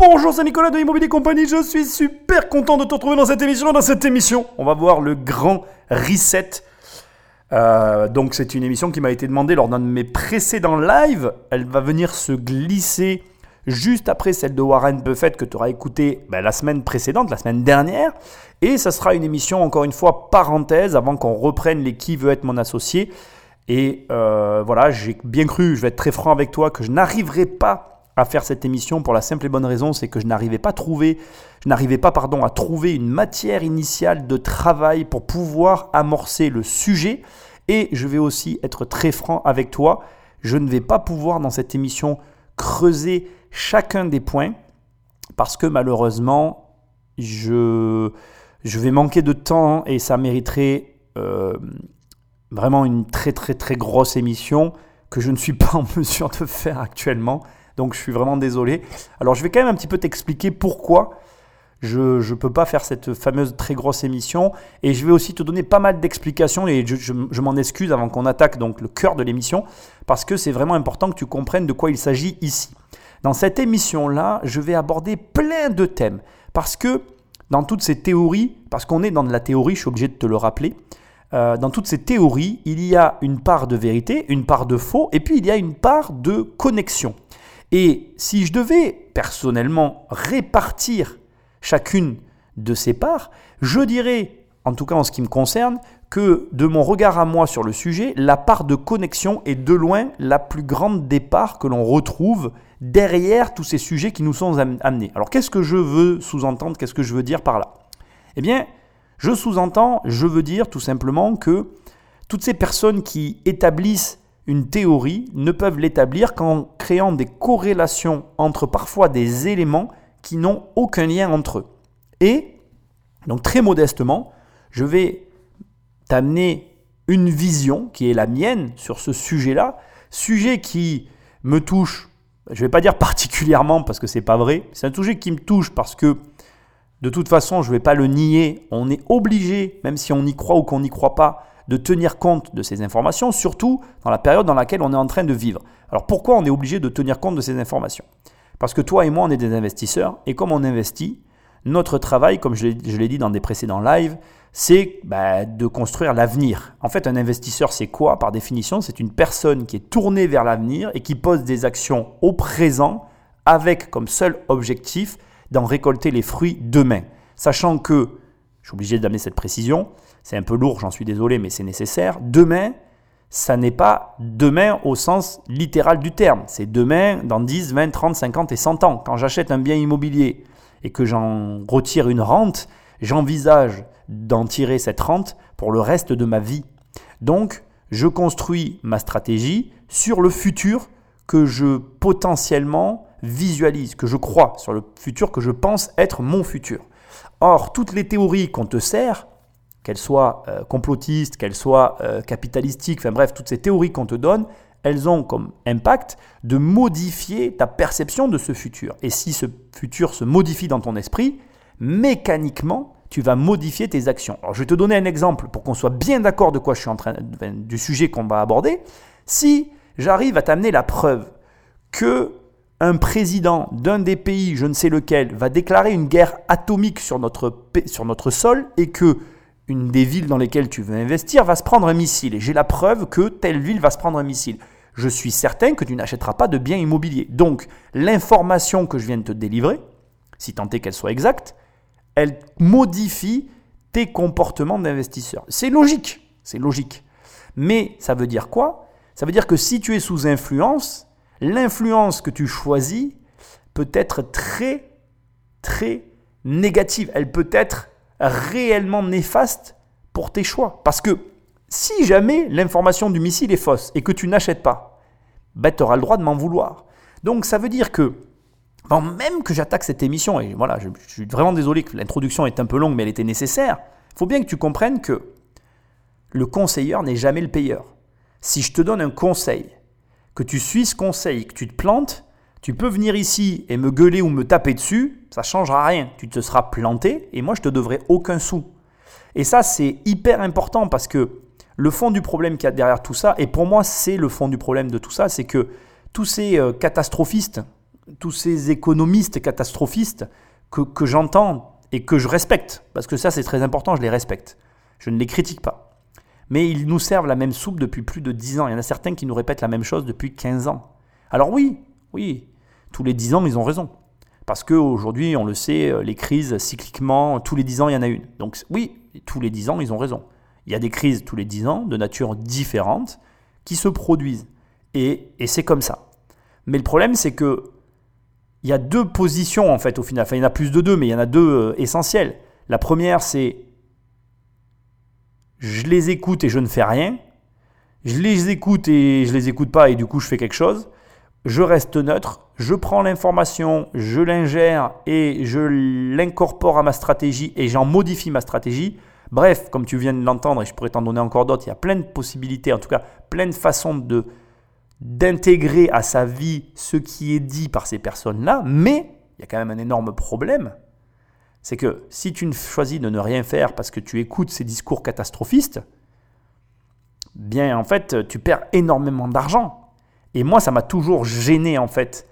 Bonjour, c'est Nicolas de Immobilier Compagnie. Je suis super content de te retrouver dans cette émission. Dans cette émission, on va voir le grand reset. Euh, donc, c'est une émission qui m'a été demandée lors d'un de mes précédents lives. Elle va venir se glisser juste après celle de Warren Buffett que tu auras écouté ben, la semaine précédente, la semaine dernière. Et ça sera une émission, encore une fois, parenthèse, avant qu'on reprenne les qui veut être mon associé. Et euh, voilà, j'ai bien cru, je vais être très franc avec toi, que je n'arriverai pas à faire cette émission pour la simple et bonne raison, c'est que je n'arrivais pas trouver, je n'arrivais pas pardon à trouver une matière initiale de travail pour pouvoir amorcer le sujet. Et je vais aussi être très franc avec toi, je ne vais pas pouvoir dans cette émission creuser chacun des points parce que malheureusement je, je vais manquer de temps et ça mériterait euh, vraiment une très très très grosse émission que je ne suis pas en mesure de faire actuellement. Donc je suis vraiment désolé. Alors je vais quand même un petit peu t'expliquer pourquoi je ne peux pas faire cette fameuse très grosse émission. Et je vais aussi te donner pas mal d'explications et je, je m'en excuse avant qu'on attaque donc le cœur de l'émission parce que c'est vraiment important que tu comprennes de quoi il s'agit ici. Dans cette émission-là, je vais aborder plein de thèmes parce que dans toutes ces théories, parce qu'on est dans de la théorie, je suis obligé de te le rappeler, euh, dans toutes ces théories, il y a une part de vérité, une part de faux, et puis il y a une part de connexion. Et si je devais personnellement répartir chacune de ces parts, je dirais, en tout cas en ce qui me concerne, que de mon regard à moi sur le sujet, la part de connexion est de loin la plus grande des parts que l'on retrouve derrière tous ces sujets qui nous sont amenés. Alors qu'est-ce que je veux sous-entendre Qu'est-ce que je veux dire par là? Eh bien, je sous-entends, je veux dire tout simplement que toutes ces personnes qui établissent une théorie ne peuvent l'établir qu'en créant des corrélations entre parfois des éléments qui n'ont aucun lien entre eux. Et, donc très modestement, je vais t'amener une vision qui est la mienne sur ce sujet-là, sujet qui me touche, je ne vais pas dire particulièrement parce que c'est pas vrai, c'est un sujet qui me touche parce que de toute façon, je ne vais pas le nier, on est obligé, même si on y croit ou qu'on n'y croit pas, de tenir compte de ces informations, surtout dans la période dans laquelle on est en train de vivre. Alors pourquoi on est obligé de tenir compte de ces informations? Parce que toi et moi, on est des investisseurs, et comme on investit, notre travail, comme je l'ai dit dans des précédents lives, c'est bah, de construire l'avenir. En fait, un investisseur, c'est quoi? Par définition, c'est une personne qui est tournée vers l'avenir et qui pose des actions au présent avec comme seul objectif d'en récolter les fruits demain. Sachant que, je suis obligé d'amener cette précision, c'est un peu lourd, j'en suis désolé, mais c'est nécessaire. Demain, ça n'est pas demain au sens littéral du terme. C'est demain dans 10, 20, 30, 50 et 100 ans. Quand j'achète un bien immobilier et que j'en retire une rente, j'envisage d'en tirer cette rente pour le reste de ma vie. Donc, je construis ma stratégie sur le futur que je potentiellement visualise, que je crois sur le futur, que je pense être mon futur. Or, toutes les théories qu'on te sert, qu'elles soient euh, complotistes, qu'elles soient euh, enfin bref, toutes ces théories qu'on te donne, elles ont comme impact de modifier ta perception de ce futur. Et si ce futur se modifie dans ton esprit, mécaniquement, tu vas modifier tes actions. Alors, je vais te donner un exemple pour qu'on soit bien d'accord de quoi je suis en train du sujet qu'on va aborder. Si j'arrive à t'amener la preuve que un président d'un des pays, je ne sais lequel, va déclarer une guerre atomique sur notre, sur notre sol et que une des villes dans lesquelles tu veux investir va se prendre un missile. Et j'ai la preuve que telle ville va se prendre un missile. Je suis certain que tu n'achèteras pas de biens immobiliers. Donc, l'information que je viens de te délivrer, si tant est qu'elle soit exacte, elle modifie tes comportements d'investisseur. C'est logique, c'est logique. Mais ça veut dire quoi? Ça veut dire que si tu es sous influence, l'influence que tu choisis peut être très, très négative. Elle peut être réellement néfaste pour tes choix. Parce que si jamais l'information du missile est fausse et que tu n'achètes pas, ben, tu auras le droit de m'en vouloir. Donc ça veut dire que, même que j'attaque cette émission, et voilà, je, je suis vraiment désolé que l'introduction est un peu longue, mais elle était nécessaire, il faut bien que tu comprennes que le conseilleur n'est jamais le payeur. Si je te donne un conseil que tu suis ce conseil, que tu te plantes, tu peux venir ici et me gueuler ou me taper dessus, ça ne changera rien. Tu te seras planté et moi je te devrai aucun sou. Et ça c'est hyper important parce que le fond du problème qu'il y a derrière tout ça, et pour moi c'est le fond du problème de tout ça, c'est que tous ces euh, catastrophistes, tous ces économistes catastrophistes que, que j'entends et que je respecte, parce que ça c'est très important, je les respecte. Je ne les critique pas. Mais ils nous servent la même soupe depuis plus de 10 ans. Il y en a certains qui nous répètent la même chose depuis 15 ans. Alors oui, oui, tous les 10 ans, ils ont raison. Parce qu'aujourd'hui, on le sait, les crises, cycliquement, tous les 10 ans, il y en a une. Donc oui, tous les 10 ans, ils ont raison. Il y a des crises tous les 10 ans, de nature différente, qui se produisent. Et, et c'est comme ça. Mais le problème, c'est que il y a deux positions en fait au final. Enfin, il y en a plus de deux, mais il y en a deux euh, essentielles. La première, c'est je les écoute et je ne fais rien. Je les écoute et je les écoute pas et du coup je fais quelque chose. Je reste neutre, je prends l'information, je l'ingère et je l'incorpore à ma stratégie et j'en modifie ma stratégie. Bref, comme tu viens de l'entendre et je pourrais t'en donner encore d'autres, il y a plein de possibilités, en tout cas plein de façons de d'intégrer à sa vie ce qui est dit par ces personnes-là, mais il y a quand même un énorme problème. C'est que si tu choisis de ne rien faire parce que tu écoutes ces discours catastrophistes, bien en fait, tu perds énormément d'argent. Et moi, ça m'a toujours gêné en fait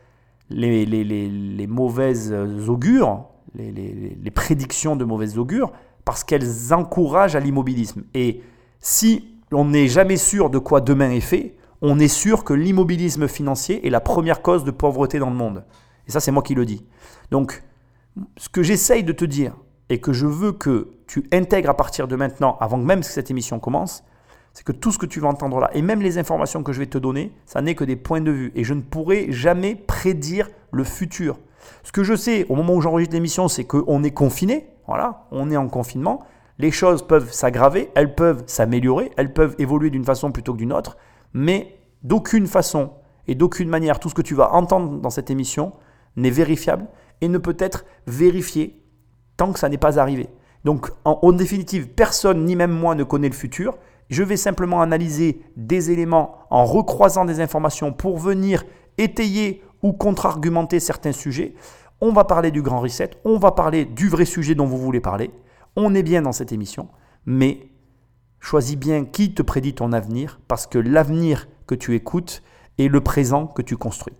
les, les, mauvaises augures, les, les, prédictions de mauvaises augures, parce qu'elles encouragent à l'immobilisme. Et si on n'est jamais sûr de quoi demain est fait, on est sûr que l'immobilisme financier est la première cause de pauvreté dans le monde. Et ça, c'est moi qui le dis. Donc, ce que j'essaye de te dire et que je veux que tu intègres à partir de maintenant, avant même que cette émission commence, c'est que tout ce que tu vas entendre là, et même les informations que je vais te donner, ça n'est que des points de vue. Et je ne pourrai jamais prédire le futur. Ce que je sais au moment où j'enregistre l'émission, c'est qu'on est confiné. Voilà, on est en confinement. Les choses peuvent s'aggraver, elles peuvent s'améliorer, elles peuvent évoluer d'une façon plutôt que d'une autre mais d'aucune façon et d'aucune manière, tout ce que tu vas entendre dans cette émission n'est vérifiable et ne peut être vérifié tant que ça n'est pas arrivé. Donc en, définitive, personne, ni même moi, ne connaît le futur. Je vais simplement analyser des éléments en recroisant des informations pour venir étayer ou contre-argumenter certains sujets. On va parler du grand reset, on va parler du vrai sujet dont vous voulez parler. On est bien dans cette émission, mais Choisis bien qui te prédit ton avenir, parce que l'avenir que tu écoutes est le présent que tu construis.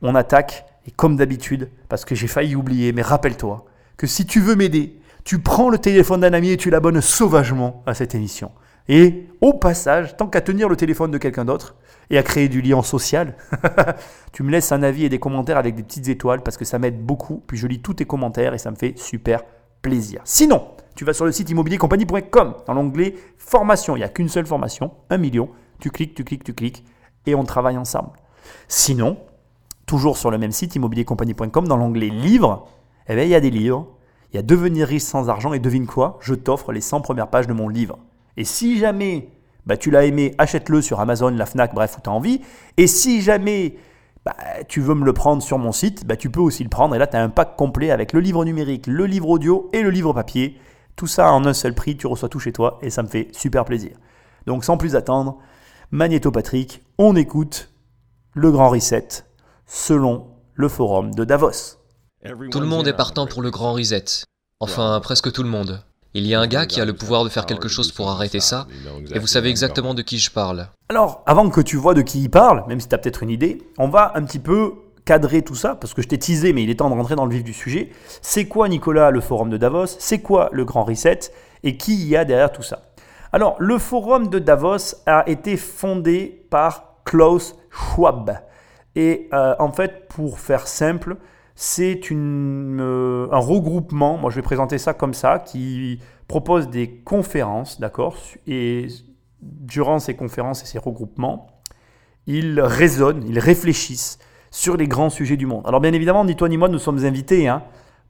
On attaque, et comme d'habitude, parce que j'ai failli oublier, mais rappelle-toi que si tu veux m'aider, tu prends le téléphone d'un ami et tu l'abonnes sauvagement à cette émission. Et au passage, tant qu'à tenir le téléphone de quelqu'un d'autre et à créer du lien social, tu me laisses un avis et des commentaires avec des petites étoiles parce que ça m'aide beaucoup. Puis je lis tous tes commentaires et ça me fait super plaisir. Sinon, tu vas sur le site immobiliercompagnie.com dans l'onglet formation. Il n'y a qu'une seule formation, un million. Tu cliques, tu cliques, tu cliques et on travaille ensemble. Sinon, toujours sur le même site immobiliercompagnie.com dans l'onglet livres, eh bien, il y a des livres. Il y a devenir riche sans argent et devine quoi? Je t'offre les 100 premières pages de mon livre. Et si jamais bah, tu l'as aimé, achète-le sur Amazon, la Fnac, bref, où tu as envie. Et si jamais bah, tu veux me le prendre sur mon site, bah, tu peux aussi le prendre. Et là, tu as un pack complet avec le livre numérique, le livre audio et le livre papier. Tout ça en un seul prix, tu reçois tout chez toi et ça me fait super plaisir. Donc sans plus attendre, Magnéto Patrick, on écoute le grand reset selon le forum de Davos. Tout le monde est partant pour le grand reset. Enfin, presque tout le monde. Il y a un gars qui a le pouvoir de faire quelque chose pour arrêter ça, et vous savez exactement de qui je parle. Alors, avant que tu vois de qui il parle, même si tu as peut-être une idée, on va un petit peu cadrer tout ça, parce que je t'ai teasé, mais il est temps de rentrer dans le vif du sujet. C'est quoi, Nicolas, le forum de Davos? C'est quoi le grand reset? Et qui y a derrière tout ça? Alors, le forum de Davos a été fondé par Klaus Schwab. Et euh, en fait, pour faire simple, c'est euh, un regroupement, moi je vais présenter ça comme ça, qui propose des conférences, d'accord Et durant ces conférences et ces regroupements, ils raisonnent, ils réfléchissent sur les grands sujets du monde. Alors bien évidemment, ni toi ni moi, nous sommes invités hein,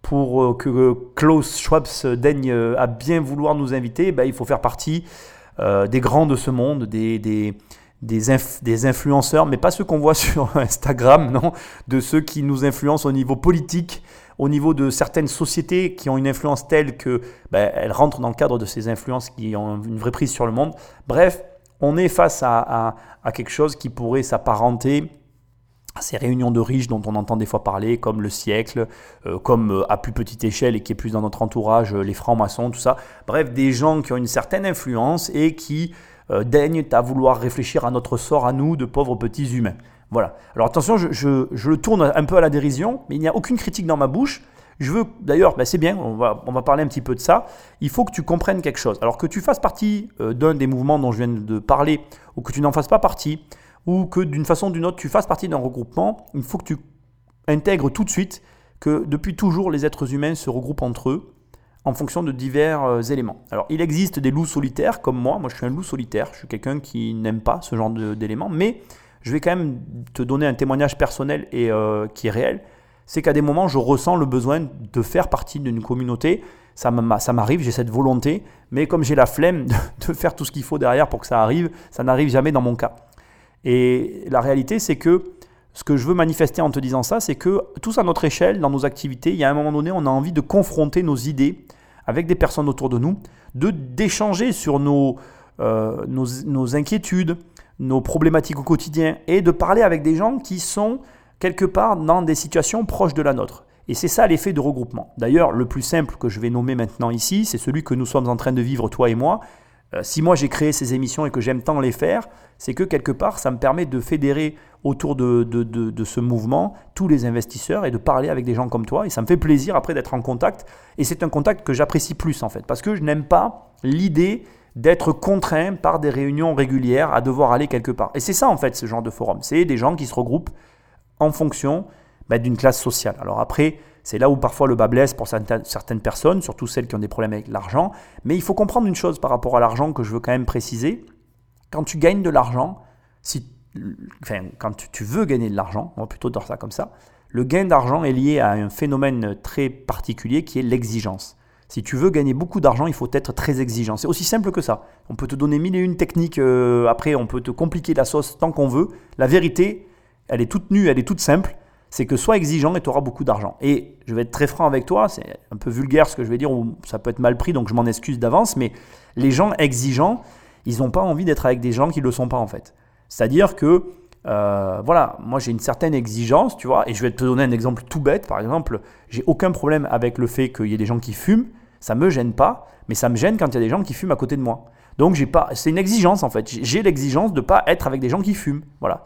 pour euh, que Klaus Schwab daigne euh, à bien vouloir nous inviter. Ben, il faut faire partie des grands de ce monde, des, des, influenceurs, mais pas ceux qu'on voit sur Instagram, non, de ceux qui nous influencent au niveau politique, au niveau de certaines sociétés qui ont une influence telle que ben, elles rentrent dans le cadre de ces influences qui ont une vraie prise sur le monde. Bref, on est face à, à quelque chose qui pourrait s'apparenter ces réunions de riches dont on entend des fois parler, comme le siècle, euh, comme euh, à plus petite échelle et qui est plus dans notre entourage, euh, les francs-maçons, tout ça. Bref, des gens qui ont une certaine influence et qui daignent à vouloir réfléchir à notre sort à nous, de pauvres petits humains. Voilà. Alors attention, je, le tourne un peu à la dérision, mais il n'y a aucune critique dans ma bouche. Je veux, d'ailleurs, ben c'est bien, on va, on va parler un petit peu de ça. Il faut que tu comprennes quelque chose. Alors que tu fasses partie euh, d'un des mouvements dont je viens de parler, ou que tu n'en fasses pas partie, ou que d'une façon ou d'une autre tu fasses partie d'un regroupement, il faut que tu intègres tout de suite que depuis toujours les êtres humains se regroupent entre eux en fonction de divers euh, éléments. Alors il existe des loups solitaires comme moi, moi je suis un loup solitaire, je suis quelqu'un qui n'aime pas ce genre d'éléments, mais je vais quand même te donner un témoignage personnel et euh, qui est réel. C'est qu'à des moments, je ressens le besoin de faire partie d'une communauté. Ça m'arrive, j'ai cette volonté, mais comme j'ai la flemme de faire tout ce qu'il faut derrière pour que ça arrive, ça n'arrive jamais dans mon cas. Et la réalité, c'est que ce que je veux manifester en te disant ça, c'est que tous à notre échelle, dans nos activités, il y a un moment donné, on a envie de confronter nos idées avec des personnes autour de nous, de d'échanger sur nos, euh, nos, inquiétudes, nos problématiques au quotidien et de parler avec des gens qui sont quelque part dans des situations proches de la nôtre. Et c'est ça l'effet de regroupement. D'ailleurs, le plus simple que je vais nommer maintenant ici, c'est celui que nous sommes en train de vivre, toi et moi. Euh, si moi j'ai créé ces émissions et que j'aime tant les faire, c'est que quelque part, ça me permet de fédérer autour de, de, de, ce mouvement tous les investisseurs et de parler avec des gens comme toi. Et ça me fait plaisir après d'être en contact. Et c'est un contact que j'apprécie plus en fait, parce que je n'aime pas l'idée d'être contraint par des réunions régulières à devoir aller quelque part. Et c'est ça en fait ce genre de forum. C'est des gens qui se regroupent en fonction bah, d'une classe sociale. Alors après, c'est là où parfois le bas blesse pour certaines personnes, surtout celles qui ont des problèmes avec l'argent. Mais il faut comprendre une chose par rapport à l'argent que je veux quand même préciser. Quand tu gagnes de l'argent, si, enfin, quand tu veux gagner de l'argent, on va plutôt dire ça comme ça, le gain d'argent est lié à un phénomène très particulier qui est l'exigence. Si tu veux gagner beaucoup d'argent, il faut être très exigeant. C'est aussi simple que ça. On peut te donner mille et une techniques, euh, après on peut te compliquer la sauce tant qu'on veut. La vérité, elle est toute nue, elle est toute simple. C'est que sois exigeant et tu auras beaucoup d'argent. Et je vais être très franc avec toi, c'est un peu vulgaire ce que je vais dire, ou ça peut être mal pris, donc je m'en excuse d'avance, mais les gens exigeants, ils n'ont pas envie d'être avec des gens qui ne le sont pas en fait. C'est-à-dire que, euh, voilà, moi j'ai une certaine exigence, tu vois, et je vais te donner un exemple tout bête, par exemple, j'ai aucun problème avec le fait qu'il y ait des gens qui fument, ça me gêne pas, mais ça me gêne quand il y a des gens qui fument à côté de moi. Donc j'ai pas, c'est une exigence en fait. J'ai l'exigence de pas être avec des gens qui fument. Voilà.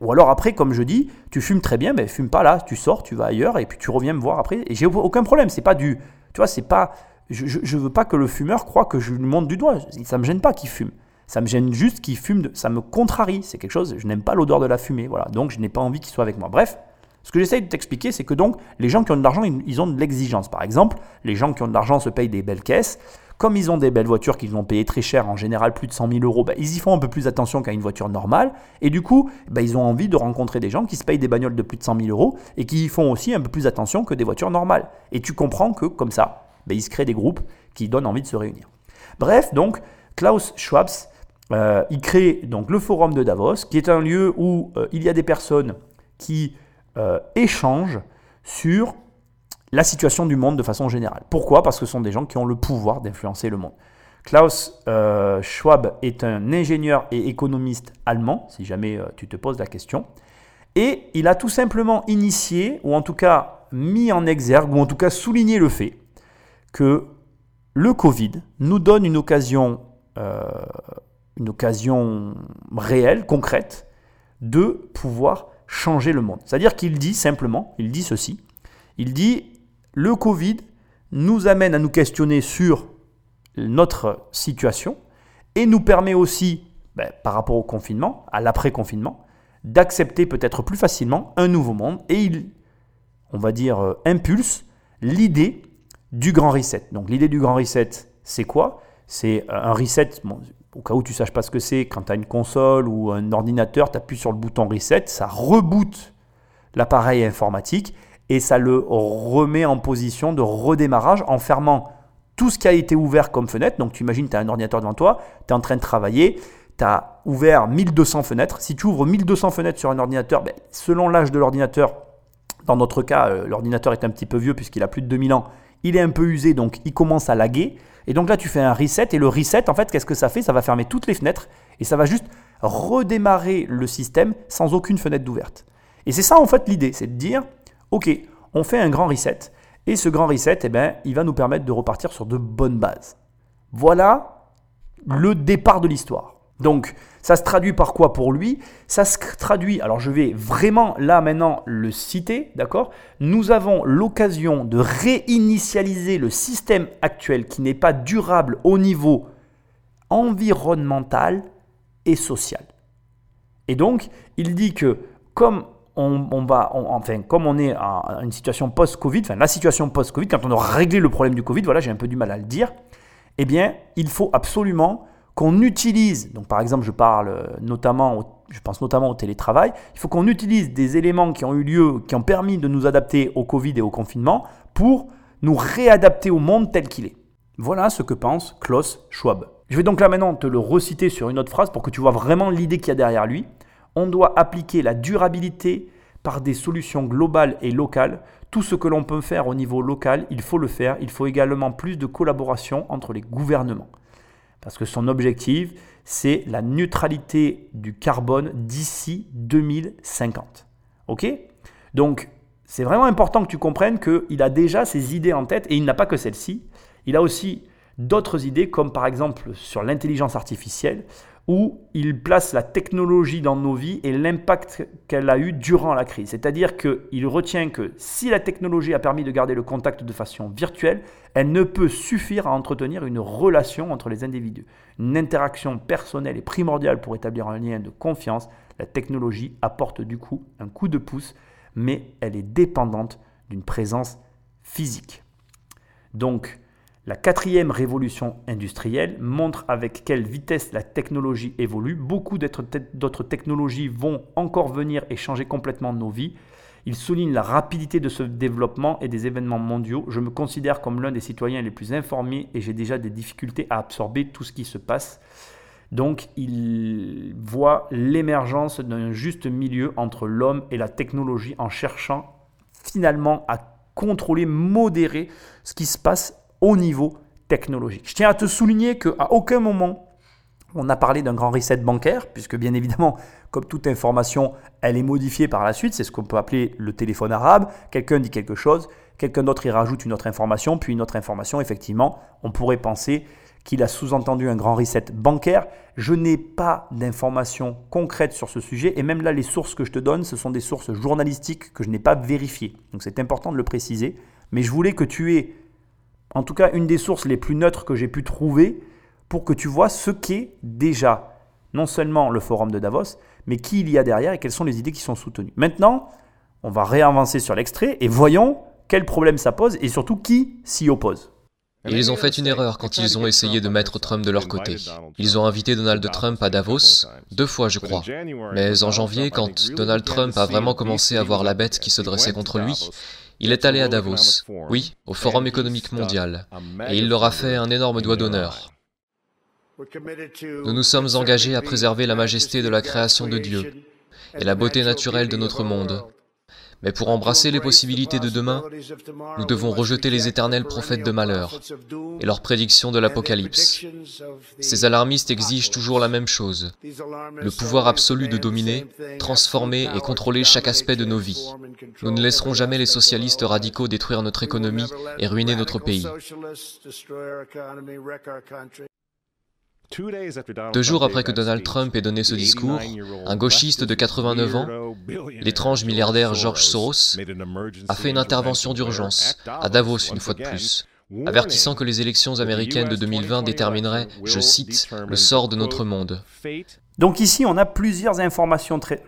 Ou alors après, comme je dis, tu fumes très bien, mais fume pas là, tu sors, tu vas ailleurs et puis tu reviens me voir après. Et j'ai aucun problème. C'est pas du, tu vois, c'est pas, je, je, veux pas que le fumeur croit que je lui montre du doigt. Ça me gêne pas qu'il fume. Ça me gêne juste qu'il fume. ça me contrarie. C'est quelque chose. Je n'aime pas l'odeur de la fumée. Voilà. Donc je n'ai pas envie qu'il soit avec moi. Bref, ce que j'essaye de t'expliquer, c'est que donc, les gens qui ont de l'argent, ils ont de l'exigence. Par exemple, les gens qui ont de l'argent se payent des belles caisses. Comme ils ont des belles voitures qu'ils vont payer très cher, en général plus de 100 000 euros, bah, ils y font un peu plus attention qu'à une voiture normale. Et du coup, bah, ils ont envie de rencontrer des gens qui se payent des bagnoles de plus de 100 000 euros et qui y font aussi un peu plus attention que des voitures normales. Et tu comprends que comme ça, bah, ils se créent des groupes qui donnent envie de se réunir. Bref, donc, Klaus Schwab, euh, il crée donc le forum de Davos, qui est un lieu où euh, il y a des personnes qui euh, échangent sur la situation du monde de façon générale. Pourquoi? Parce que ce sont des gens qui ont le pouvoir d'influencer le monde. Klaus Schwab est un ingénieur et économiste allemand, si jamais tu te poses la question. Et il a tout simplement initié, ou en tout cas mis en exergue, ou en tout cas souligné le fait que le Covid nous donne une occasion, une occasion réelle, concrète, de pouvoir changer le monde. C'est-à-dire qu'il dit simplement, il dit ceci, il dit le Covid nous amène à nous questionner sur notre situation et nous permet aussi, ben, par rapport au confinement, à l'après-confinement, d'accepter peut-être plus facilement un nouveau monde et il, on va dire, euh, impulse l'idée du grand reset. Donc l'idée du grand reset, c'est quoi? C'est un reset, au cas où tu ne saches pas ce que c'est, quand tu as une console ou un ordinateur, tu appuies sur le bouton reset, ça reboot l'appareil informatique et ça le remet en position de redémarrage en fermant tout ce qui a été ouvert comme fenêtre. Donc tu imagines, tu as un ordinateur devant toi, tu es en train de travailler, tu as ouvert 1200 fenêtres. Si tu ouvres 1200 fenêtres sur un ordinateur, ben, selon l'âge de l'ordinateur, dans notre cas, euh, l'ordinateur est un petit peu vieux puisqu'il a plus de 2000 ans, il est un peu usé, donc il commence à laguer. Et donc là, tu fais un reset. Et le reset, en fait, qu'est-ce que ça fait? Ça va fermer toutes les fenêtres et ça va juste redémarrer le système sans aucune fenêtre d'ouverte. Et c'est ça, en fait, l'idée. C'est de dire, OK, on fait un grand reset. Et ce grand reset, eh ben, il va nous permettre de repartir sur de bonnes bases. Voilà le départ de l'histoire. Donc, ça se traduit par quoi pour lui? Ça se traduit, alors je vais vraiment là maintenant le citer, d'accord? Nous avons l'occasion de réinitialiser le système actuel qui n'est pas durable au niveau environnemental et social. Et donc, il dit que comme on, va, enfin, comme on est à une situation post-Covid, enfin la situation post-Covid, quand on aura réglé le problème du Covid, voilà, j'ai un peu du mal à le dire, eh bien, il faut absolument qu'on utilise, donc par exemple, je parle euh, notamment, je pense notamment au télétravail, il faut qu'on utilise des éléments qui ont eu lieu, qui ont permis de nous adapter au Covid et au confinement pour nous réadapter au monde tel qu'il est. Voilà ce que pense Klaus Schwab. Je vais donc là maintenant te le reciter sur une autre phrase pour que tu vois vraiment l'idée qu'il y a derrière lui. On doit appliquer la durabilité par des solutions globales et locales. Tout ce que l'on peut faire au niveau local, il faut le faire. Il faut également plus de collaboration entre les gouvernements. Parce que son objectif, c'est la neutralité du carbone d'ici 2050. OK? Donc, c'est vraiment important que tu comprennes qu'il a déjà ses idées en tête et il n'a pas que celle-ci. Il a aussi d'autres idées, comme par exemple sur l'intelligence artificielle, où il place la technologie dans nos vies et l'impact qu'elle a eu durant la crise. C'est-à-dire qu'il retient que si la technologie a permis de garder le contact de façon virtuelle, elle ne peut suffire à entretenir une relation entre les individus. Une interaction personnelle est primordiale pour établir un lien de confiance. La technologie apporte du coup un coup de pouce, mais elle est dépendante d'une présence physique. Donc, la quatrième révolution industrielle montre avec quelle vitesse la technologie évolue. Beaucoup d'autres technologies vont encore venir et changer complètement nos vies. Il souligne la rapidité de ce développement et des événements mondiaux. Je me considère comme l'un des citoyens les plus informés et j'ai déjà des difficultés à absorber tout ce qui se passe. Donc il voit l'émergence d'un juste milieu entre l'homme et la technologie en cherchant finalement à contrôler, modérer ce qui se passe au niveau technologique. Je tiens à te souligner qu'à aucun moment on a parlé d'un grand reset bancaire, puisque bien évidemment, comme toute information, elle est modifiée par la suite. C'est ce qu'on peut appeler le téléphone arabe. Quelqu'un dit quelque chose, quelqu'un d'autre y rajoute une autre information, puis une autre information. Effectivement, on pourrait penser qu'il a sous-entendu un grand reset bancaire. Je n'ai pas d'informations concrètes sur ce sujet, et même là, les sources que je te donne, ce sont des sources journalistiques que je n'ai pas vérifiées. Donc c'est important de le préciser. Mais je voulais que tu aies en tout cas une des sources les plus neutres que j'ai pu trouver pour que tu vois ce qu'est déjà non seulement le forum de Davos, mais qui il y a derrière et quelles sont les idées qui sont soutenues. Maintenant, on va réavancer sur l'extrait et voyons quel problème ça pose et surtout qui s'y oppose. ils ont fait une erreur quand ils ont essayé de mettre Trump de leur côté. Ils ont invité Donald Trump à Davos, deux fois je crois. Mais en janvier, quand Donald Trump a vraiment commencé à voir la bête qui se dressait contre lui, il est allé à Davos, oui, au Forum économique mondial, et il leur a fait un énorme doigt d'honneur. Nous nous sommes engagés à préserver la majesté de la création de Dieu et la beauté naturelle de notre monde. Mais pour embrasser les possibilités de demain, nous devons rejeter les éternels prophètes de malheur et leurs prédictions de l'Apocalypse. Ces alarmistes exigent toujours la même chose, le pouvoir absolu de dominer, transformer et contrôler chaque aspect de nos vies. Nous ne laisserons jamais les socialistes radicaux détruire notre économie et ruiner notre pays. Deux jours après que Donald Trump ait donné ce discours, un gauchiste de 89 ans, l'étrange milliardaire George Soros, a fait une intervention d'urgence à Davos une fois de plus, avertissant que les élections américaines de 2020 détermineraient, je cite, le sort de notre monde. Donc ici, on a plusieurs informations très...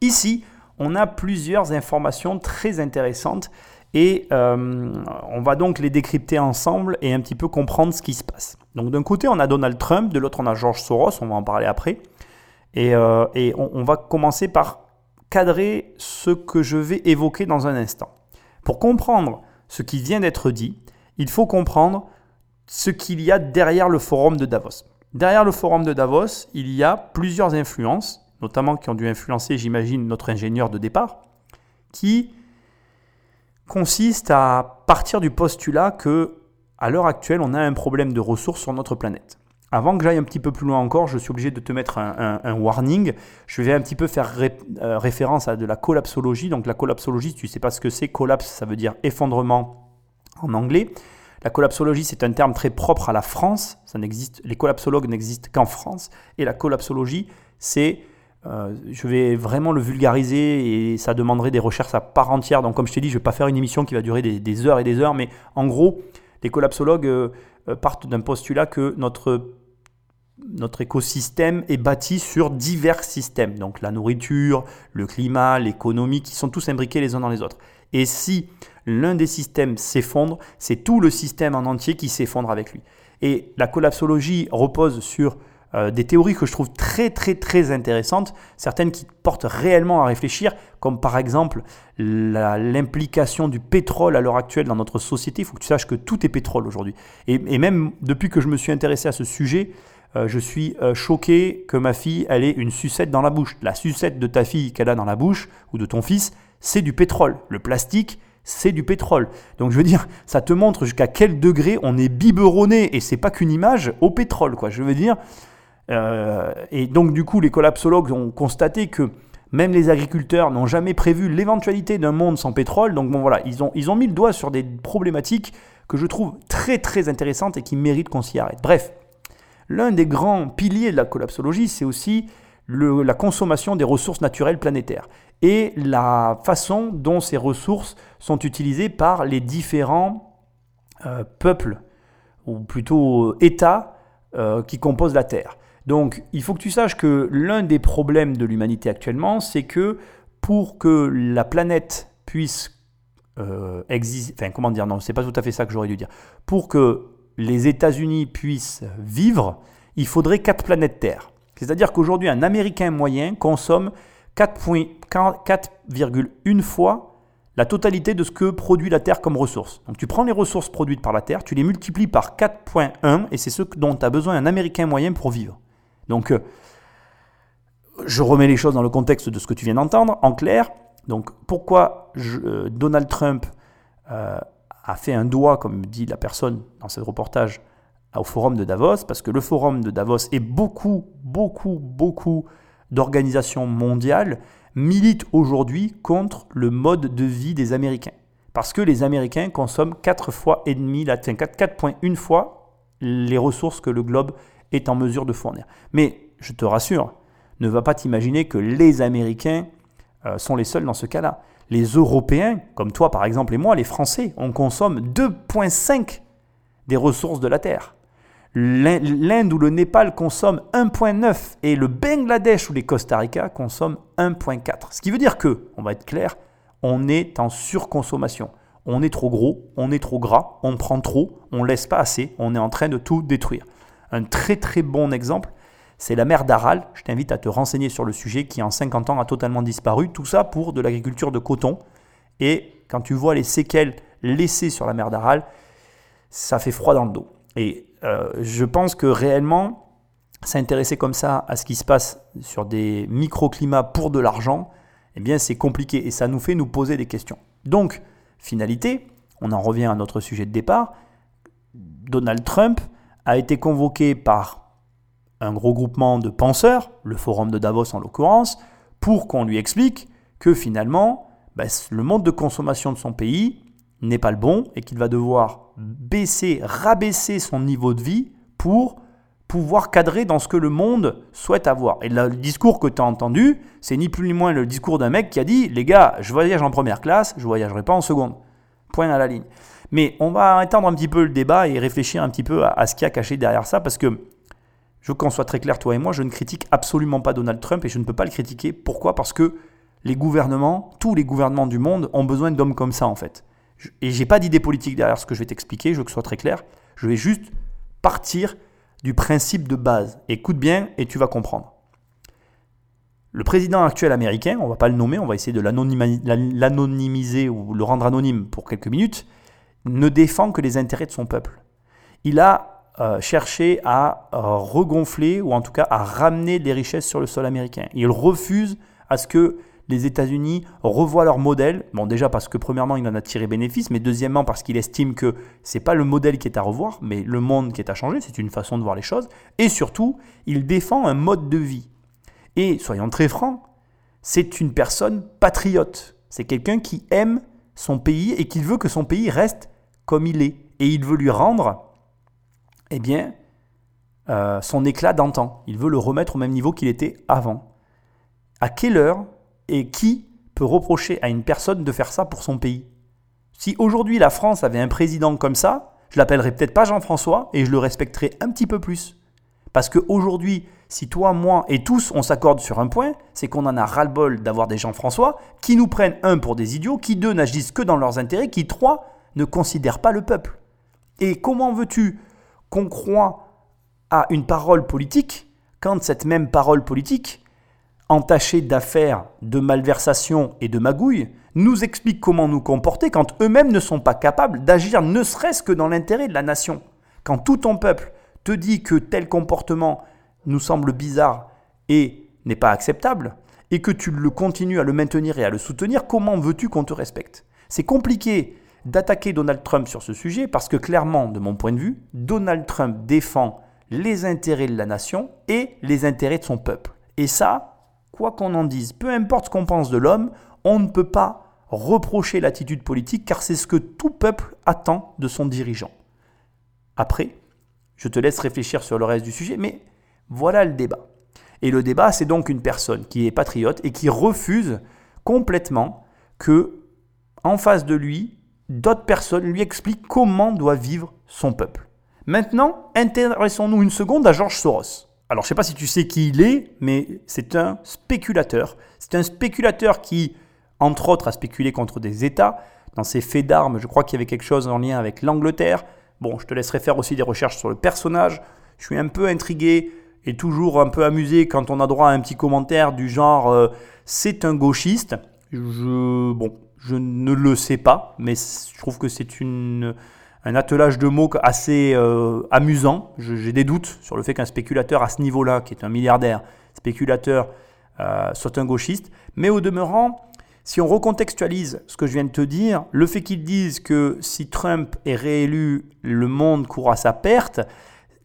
Ici, on a plusieurs informations très intéressantes et euh, on va donc les décrypter ensemble et un petit peu comprendre ce qui se passe. Donc d'un côté, on a Donald Trump, de l'autre, on a George Soros, on va en parler après. Et, euh, on, va commencer par cadrer ce que je vais évoquer dans un instant. Pour comprendre ce qui vient d'être dit, il faut comprendre ce qu'il y a derrière le forum de Davos. Derrière le forum de Davos, il y a plusieurs influences, notamment qui ont dû influencer, j'imagine, notre ingénieur de départ, qui consiste à partir du postulat que, à l'heure actuelle, on a un problème de ressources sur notre planète. Avant que j'aille un petit peu plus loin encore, je suis obligé de te mettre un, warning. Je vais un petit peu faire euh, référence à de la collapsologie. Donc la collapsologie, tu ne sais pas ce que c'est, collapse, ça veut dire effondrement en anglais. La collapsologie, c'est un terme très propre à la France. Ça n'existe, les collapsologues n'existent qu'en France. Et la collapsologie, c'est, euh, je vais vraiment le vulgariser et ça demanderait des recherches à part entière. Donc, comme je t'ai dit, je ne vais pas faire une émission qui va durer des, heures et des heures. Mais en gros, les collapsologues euh, euh, partent d'un postulat que notre notre écosystème est bâti sur divers systèmes. Donc la nourriture, le climat, l'économie, qui sont tous imbriqués les uns dans les autres. Et si l'un des systèmes s'effondre, c'est tout le système en entier qui s'effondre avec lui. Et la collapsologie repose sur euh, des théories que je trouve très très très intéressantes, certaines qui portent réellement à réfléchir, comme par exemple l'implication du pétrole à l'heure actuelle dans notre société. Il faut que tu saches que tout est pétrole aujourd'hui. Et, même depuis que je me suis intéressé à ce sujet, euh, je suis euh, choqué que ma fille ait une sucette dans la bouche. La sucette de ta fille qu'elle a dans la bouche, ou de ton fils, c'est du pétrole. Le plastique, c'est du pétrole. Donc je veux dire, ça te montre jusqu'à quel degré on est biberonné, et c'est pas qu'une image, au pétrole, quoi. Je veux dire. Euh, et donc du coup, les collapsologues ont constaté que même les agriculteurs n'ont jamais prévu l'éventualité d'un monde sans pétrole. Donc bon voilà, ils ont, ils ont mis le doigt sur des problématiques que je trouve très très intéressantes et qui méritent qu'on s'y arrête. Bref, l'un des grands piliers de la collapsologie, c'est aussi la consommation des ressources naturelles planétaires et la façon dont ces ressources sont utilisées par les différents euh, peuples, ou plutôt États, euh, qui composent la Terre. Donc il faut que tu saches que l'un des problèmes de l'humanité actuellement, c'est que pour que la planète puisse euh, exister, enfin comment dire, non, c'est pas tout à fait ça que j'aurais dû dire, pour que les États-Unis puissent vivre, il faudrait quatre planètes Terre. C'est-à-dire qu'aujourd'hui, un Américain moyen consomme 4,1 fois la totalité de ce que produit la Terre comme ressources. Donc tu prends les ressources produites par la Terre, tu les multiplies par 4,1 et c'est ce dont a besoin un Américain moyen pour vivre. Donc euh, je remets les choses dans le contexte de ce que tu viens d'entendre. En clair, donc pourquoi euh, Donald Trump euh, a fait un doigt, comme dit la personne dans ce reportage, au forum de Davos, parce que le forum de Davos et beaucoup, beaucoup, beaucoup d'organisations mondiales militent aujourd'hui contre le mode de vie des Américains. Parce que les Américains consomment 4 fois et demi, 4,1 fois les ressources que le globe est en mesure de fournir. Mais je te rassure, ne va pas t'imaginer que les Américains euh, sont les seuls dans ce cas-là. Les Européens, comme toi par exemple et moi, les Français, on consomme 2,5 des ressources de la Terre l'Inde ou le Népal consomment 1,9 et le Bangladesh ou les Costa Rica consomment 1,4. Ce qui veut dire que, on va être clair, on est en surconsommation. On est trop gros, on est trop gras, on prend trop, on laisse pas assez, on est en train de tout détruire. Un très très bon exemple, c'est la mer d'Aral. Je t'invite à te renseigner sur le sujet qui en 50 ans a totalement disparu. Tout ça pour de l'agriculture de coton. Et quand tu vois les séquelles laissées sur la mer d'Aral, ça fait froid dans le dos. Et euh, je pense que réellement, s'intéresser comme ça à ce qui se passe sur des microclimats pour de l'argent, eh bien c'est compliqué et ça nous fait nous poser des questions. Donc, finalité, on en revient à notre sujet de départ, Donald Trump a été convoqué par un gros groupement de penseurs, le forum de Davos en l'occurrence, pour qu'on lui explique que finalement, ben, le mode de consommation de son pays n'est pas le bon et qu'il va devoir baisser, rabaisser son niveau de vie pour pouvoir cadrer dans ce que le monde souhaite avoir. Et le discours que tu as entendu, c'est ni plus ni moins le discours d'un mec qui a dit Les gars, je voyage en première classe, je voyagerai pas en seconde. À la ligne. Mais on va étendre un petit peu le débat et réfléchir un petit peu à, ce qu'il y a caché derrière ça, parce que je veux qu'on soit très clair, toi et moi, je ne critique absolument pas Donald Trump et je ne peux pas le critiquer. Pourquoi? Parce que les gouvernements, tous les gouvernements du monde ont besoin d'hommes comme ça en fait. Et j'ai pas d'idée politique derrière ce que je vais t'expliquer, je veux que ce soit très clair. Je vais juste partir du principe de base. Écoute bien et tu vas comprendre. Le président actuel américain, on va pas le nommer, on va essayer de l'anonymiser ou le rendre anonyme pour quelques minutes, ne défend que les intérêts de son peuple. Il a euh, cherché à euh, regonfler ou en tout cas à ramener des richesses sur le sol américain. Il refuse à ce que les États-Unis revoient leur modèle. Bon, déjà parce que premièrement, il en a tiré bénéfice, mais deuxièmement parce qu'il estime que c'est pas le modèle qui est à revoir, mais le monde qui est à changer. C'est une façon de voir les choses. Et surtout, il défend un mode de vie. Et soyons très francs, c'est une personne patriote. C'est quelqu'un qui aime son pays et qui veut que son pays reste comme il est. et il veut lui rendre, eh bien, euh, son éclat d'antan. Il veut le remettre au même niveau qu'il était avant. À quelle heure et qui peut reprocher à une personne de faire ça pour son pays? Si aujourd'hui la France avait un président comme ça, je l'appellerais peut-être pas Jean-François et je le respecterais un petit peu plus. Parce qu'aujourd'hui, si toi, moi et tous on s'accorde sur un point, c'est qu'on en a ras-le-bol d'avoir des Jean-François qui nous prennent, un, pour des idiots, qui, deux, n'agissent que dans leurs intérêts, qui, trois, ne considèrent pas le peuple. Et comment veux-tu qu'on croit à une parole politique quand cette même parole politique, entachée d'affaires, de malversations et de magouilles, nous explique comment nous comporter quand eux-mêmes ne sont pas capables d'agir ne serait-ce que dans l'intérêt de la nation? Quand tout ton peuple te dit que tel comportement nous semble bizarre et n'est pas acceptable, et que tu le continues à le maintenir et à le soutenir, comment veux-tu qu'on te respecte? C'est compliqué d'attaquer Donald Trump sur ce sujet parce que clairement, de mon point de vue, Donald Trump défend les intérêts de la nation et les intérêts de son peuple. Et ça, quoi qu'on en dise, peu importe ce qu'on pense de l'homme, on ne peut pas reprocher l'attitude politique car c'est ce que tout peuple attend de son dirigeant. Après, je te laisse réfléchir sur le reste du sujet, mais voilà le débat. Et le débat, c'est donc une personne qui est patriote et qui refuse complètement que, en face de lui, d'autres personnes lui expliquent comment doit vivre son peuple. Maintenant, intéressons-nous une seconde à George Soros. Alors, je ne sais pas si tu sais qui il est, mais c'est un spéculateur. C'est un spéculateur qui, entre autres, a spéculé contre des États. Dans ses faits d'armes, je crois qu'il y avait quelque chose en lien avec l'Angleterre. Bon, je te laisserai faire aussi des recherches sur le personnage. Je suis un peu intrigué et toujours un peu amusé quand on a droit à un petit commentaire du genre euh, c'est un gauchiste. Je, bon, je ne le sais pas, mais je trouve que c'est un attelage de mots assez euh, amusant. J'ai des doutes sur le fait qu'un spéculateur à ce niveau-là, qui est un milliardaire, spéculateur, euh, soit un gauchiste. Mais au demeurant, si on recontextualise ce que je viens de te dire, le fait qu'ils disent que si Trump est réélu, le monde court à sa perte,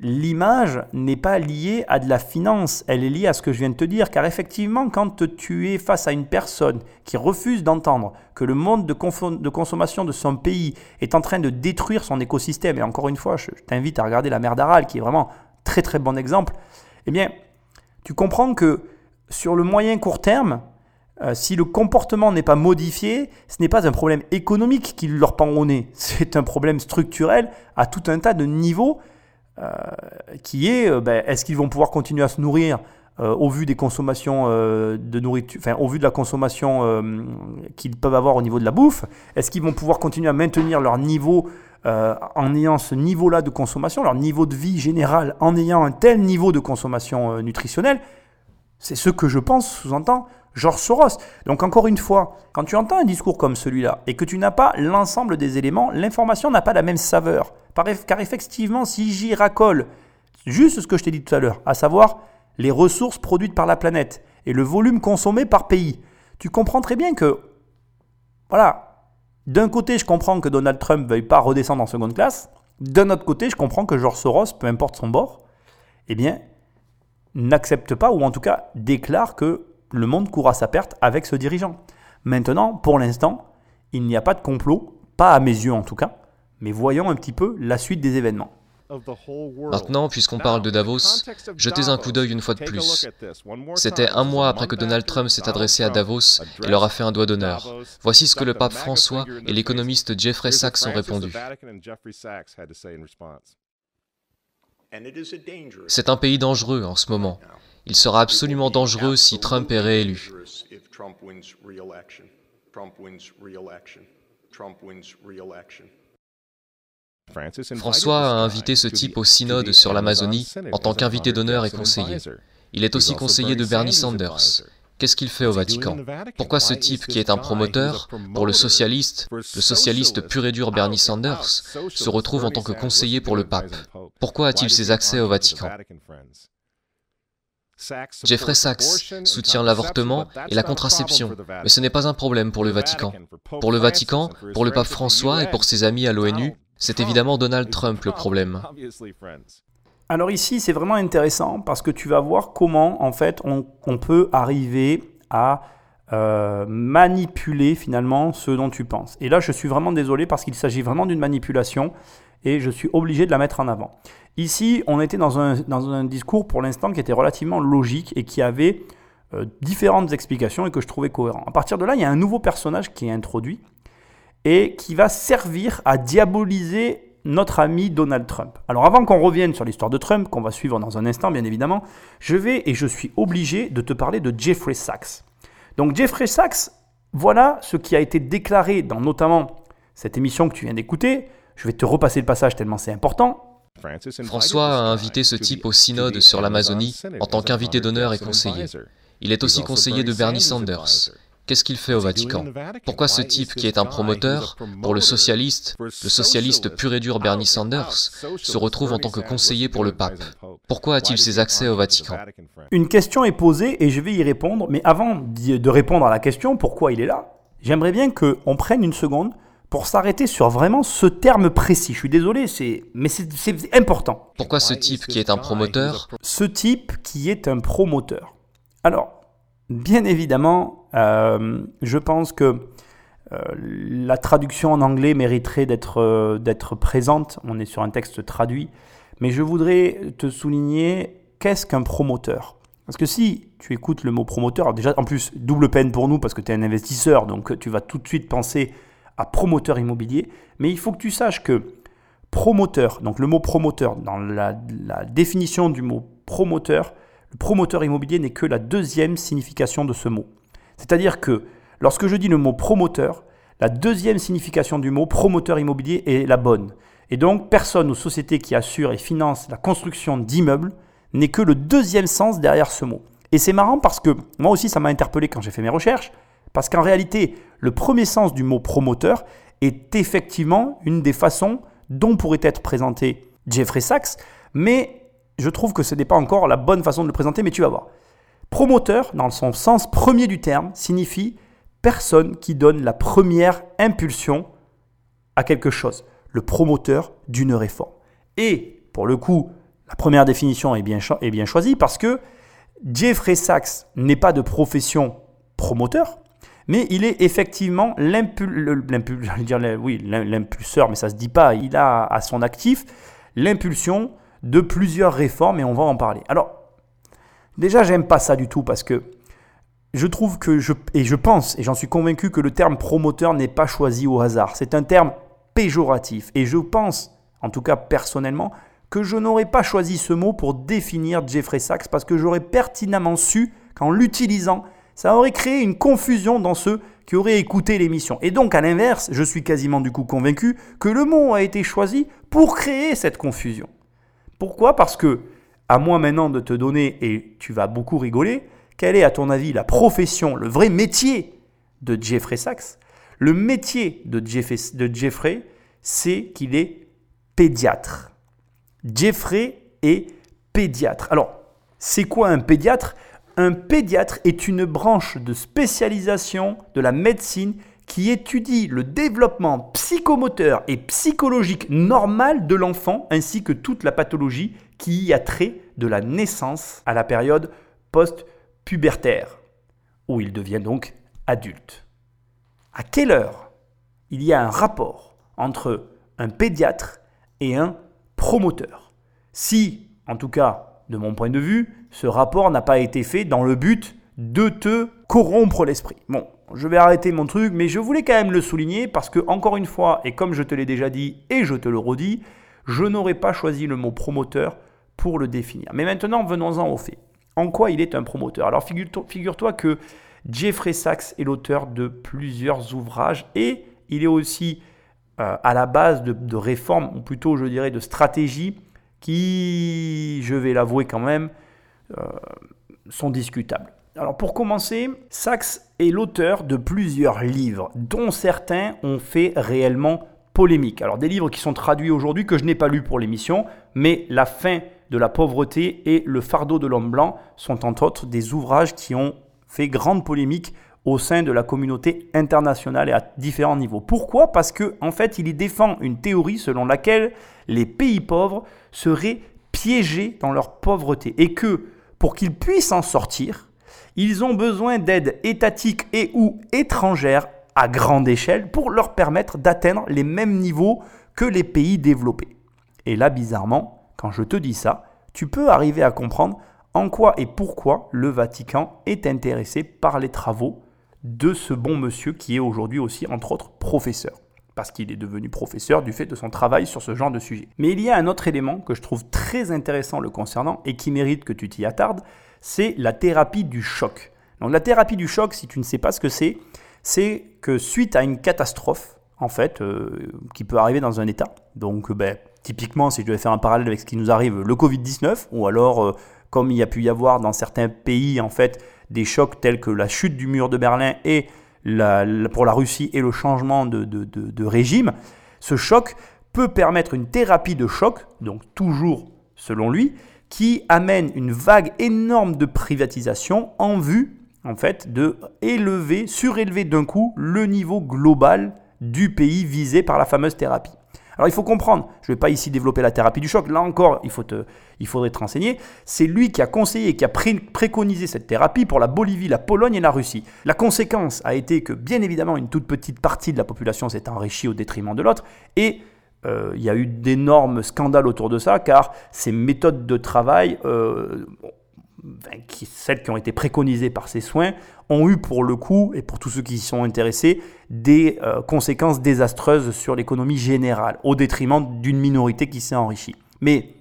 l'image n'est pas liée à de la finance, elle est liée à ce que je viens de te dire, car effectivement, quand tu es face à une personne qui refuse d'entendre que le monde de, consommation de son pays est en train de détruire son écosystème, et encore une fois, je t'invite à regarder la mer d'Aral, qui est vraiment très très bon exemple, eh bien, tu comprends que sur le moyen court terme, euh, si le comportement n'est pas modifié, ce n'est pas un problème économique qui leur pend au nez, c'est un problème structurel à tout un tas de niveaux qui est euh, ben, est-ce qu'ils vont pouvoir continuer à se nourrir euh, au vu des consommations de nourriture, enfin au vu de la consommation qu'ils peuvent avoir au niveau de la bouffe, est-ce qu'ils vont pouvoir continuer à maintenir leur niveau en ayant ce niveau-là de consommation, leur niveau de vie général en ayant un tel niveau de consommation nutritionnelle? C'est ce que je pense, sous-entend Georges Soros. Donc encore une fois, quand tu entends un discours comme celui-là et que tu n'as pas l'ensemble des éléments, l'information n'a pas la même saveur. Car effectivement, si j'y racole juste ce que je t'ai dit tout à l'heure, à savoir les ressources produites par la planète et le volume consommé par pays, tu comprends très bien que, voilà, d'un côté, je comprends que Donald Trump ne veuille pas redescendre en seconde classe, d'un autre côté, je comprends que George Soros, peu importe son bord, eh bien, n'accepte pas, ou en tout cas déclare que le monde court à sa perte avec ce dirigeant. Maintenant, pour l'instant, il n'y a pas de complot, pas à mes yeux en tout cas, mais voyons un petit peu la suite des événements. Maintenant, puisqu'on parle de Davos, jetez un coup d'œil une fois de plus. C'était un mois après que Donald Trump s'est adressé à Davos et leur a fait un doigt d'honneur. Voici ce que le pape François et l'économiste Jeffrey Sachs ont répondu. C'est un pays dangereux en ce moment. Il sera absolument dangereux si Trump est réélu. François a invité ce type au synode sur l'Amazonie en tant qu'invité d'honneur et conseiller. Il est aussi conseiller de Bernie Sanders. Qu'est-ce qu'il fait au Vatican? Pourquoi ce type qui est un promoteur pour le socialiste, le socialiste pur et dur Bernie Sanders, se retrouve en tant que conseiller pour le pape. Pourquoi a-t-il ses accès au Vatican? Jeffrey Sachs soutient l'avortement et la contraception, mais ce n'est pas un problème pour le Vatican. Pour le Vatican, pour le pape François et pour ses amis à l'ONU, c'est évidemment Donald Trump le problème. Alors ici, c'est vraiment intéressant parce que tu vas voir comment, en fait, on, peut arriver à euh, manipuler finalement ce dont tu penses. Et là, je suis vraiment désolé parce qu'il s'agit vraiment d'une manipulation et je suis obligé de la mettre en avant. Ici, on était dans un, dans un discours pour l'instant qui était relativement logique et qui avait euh, différentes explications et que je trouvais cohérent. À partir de là, il y a un nouveau personnage qui est introduit et qui va servir à diaboliser notre ami Donald Trump. Alors avant qu'on revienne sur l'histoire de Trump, qu'on va suivre dans un instant bien évidemment, je vais et je suis obligé de te parler de Jeffrey Sachs. Donc Jeffrey Sachs, voilà ce qui a été déclaré dans notamment cette émission que tu viens d'écouter. Je vais te repasser le passage tellement c'est important. François a invité ce type au synode sur l'Amazonie en tant qu'invité d'honneur et conseiller. Il est aussi conseiller de Bernie Sanders. Qu'est-ce qu'il fait au Vatican Pourquoi ce type qui est un promoteur pour le socialiste, le socialiste pur et dur Bernie Sanders, se retrouve en tant que conseiller pour le pape? Pourquoi a-t-il ses accès au Vatican? Une question est posée et je vais y répondre, mais avant de répondre à la question pourquoi il est là, j'aimerais bien qu'on prenne une seconde pour s'arrêter sur vraiment ce terme précis. Je suis désolé, c'est mais c'est important. Pourquoi ce type qui est un promoteur Ce type qui est un promoteur. Alors, Bien évidemment, euh, je pense que euh, la traduction en anglais mériterait euh, d'être présente. On est sur un texte traduit. Mais je voudrais te souligner qu'est-ce qu'un promoteur? Parce que si tu écoutes le mot promoteur, déjà en plus double peine pour nous parce que tu es un investisseur, donc tu vas tout de suite penser à promoteur immobilier. Mais il faut que tu saches que promoteur, donc le mot promoteur, dans la définition du mot promoteur, le promoteur immobilier n'est que la deuxième signification de ce mot. C'est-à-dire que lorsque je dis le mot promoteur, la deuxième signification du mot promoteur immobilier est la bonne. Et donc, personne ou société qui assure et finance la construction d'immeubles n'est que le deuxième sens derrière ce mot. Et c'est marrant parce que moi aussi, ça m'a interpellé quand j'ai fait mes recherches, parce qu'en réalité, le premier sens du mot promoteur est effectivement une des façons dont pourrait être présenté Jeffrey Sachs, mais je trouve que ce n'est pas encore la bonne façon de le présenter, mais tu vas voir. Promoteur, dans son sens premier du terme, signifie personne qui donne la première impulsion à quelque chose, le promoteur d'une réforme. Et pour le coup, la première définition est bien, est bien choisie parce que Jeffrey Sachs n'est pas de profession promoteur, mais il est effectivement l'impulseur, mais ça se dit pas, il a à son actif l'impulsion de plusieurs réformes et on va en parler. Alors, déjà, j'aime pas ça du tout parce que je trouve que et je pense, et j'en suis convaincu que le terme promoteur n'est pas choisi au hasard. C'est un terme péjoratif. Et je pense, en tout cas personnellement, que je n'aurais pas choisi ce mot pour définir Jeffrey Sachs parce que j'aurais pertinemment su qu'en l'utilisant, ça aurait créé une confusion dans ceux qui auraient écouté l'émission. Et donc, à l'inverse, je suis quasiment du coup convaincu que le mot a été choisi pour créer cette confusion. Pourquoi? Parce que, à moi maintenant de te donner, et tu vas beaucoup rigoler, quelle est à ton avis la profession, le vrai métier de Jeffrey Sachs? Le métier de Jeffrey, de Jeffrey c'est qu'il est pédiatre. Jeffrey est pédiatre. Alors, c'est quoi un pédiatre? Un pédiatre est une branche de spécialisation de la médecine qui étudie le développement psychomoteur et psychologique normal de l'enfant ainsi que toute la pathologie qui y a trait de la naissance à la période post-pubertaire, où il devient donc adulte. À quelle heure il y a un rapport entre un pédiatre et un promoteur? Si, en tout cas de mon point de vue, ce rapport n'a pas été fait dans le but de te corrompre l'esprit. Bon, je vais arrêter mon truc, mais je voulais quand même le souligner parce que, encore une fois, et comme je te l'ai déjà dit et je te le redis, je n'aurais pas choisi le mot promoteur pour le définir. Mais maintenant, venons-en au fait. En quoi il est un promoteur? Alors, figure-toi que Jeffrey Sachs est l'auteur de plusieurs ouvrages et il est aussi euh, à la base de, réformes, ou plutôt, je dirais, de stratégies qui, je vais l'avouer quand même, sont discutables. Alors pour commencer, Sachs est l'auteur de plusieurs livres, dont certains ont fait réellement polémique. Alors des livres qui sont traduits aujourd'hui que je n'ai pas lus pour l'émission, mais La fin de la pauvreté et Le fardeau de l'homme blanc sont entre autres des ouvrages qui ont fait grande polémique au sein de la communauté internationale et à différents niveaux. Pourquoi? Parce que en fait, il y défend une théorie selon laquelle les pays pauvres seraient piégés dans leur pauvreté et que pour qu'ils puissent en sortir, Ils ont besoin d'aide étatique et ou étrangère à grande échelle pour leur permettre d'atteindre les mêmes niveaux que les pays développés. Et là, bizarrement, quand je te dis ça, tu peux arriver à comprendre en quoi et pourquoi le Vatican est intéressé par les travaux de ce bon monsieur qui est aujourd'hui aussi, entre autres, professeur. Parce qu'il est devenu professeur du fait de son travail sur ce genre de sujet. Mais il y a un autre élément que je trouve très intéressant le concernant et qui mérite que tu t'y attardes, c'est la thérapie du choc. Donc la thérapie du choc, si tu ne sais pas ce que c'est, c'est que suite à une catastrophe, en fait, euh, qui peut arriver dans un État, donc ben, typiquement, si je devais faire un parallèle avec ce qui nous arrive, le Covid-19, ou alors, euh, comme il y a pu y avoir dans certains pays, en fait, des chocs tels que la chute du mur de Berlin et pour la Russie et le changement de, régime, ce choc peut permettre une thérapie de choc, donc toujours selon lui, qui amène une vague énorme de privatisation en vue en fait de élever, surélever d'un coup le niveau global du pays visé par la fameuse thérapie. Alors il faut comprendre, je ne vais pas ici développer la thérapie du choc, là encore il, faut il faudrait te renseigner, c'est lui qui a conseillé, qui a préconisé cette thérapie pour la Bolivie, la Pologne et la Russie. La conséquence a été que bien évidemment une toute petite partie de la population s'est enrichie au détriment de l'autre, et euh, il y a eu d'énormes scandales autour de ça, car ces méthodes de travail euh, celles qui ont été préconisées par ces soins, ont eu pour le coup, et pour tous ceux qui y sont intéressés, des euh, conséquences désastreuses sur l'économie générale, au détriment d'une minorité qui s'est enrichie. Mais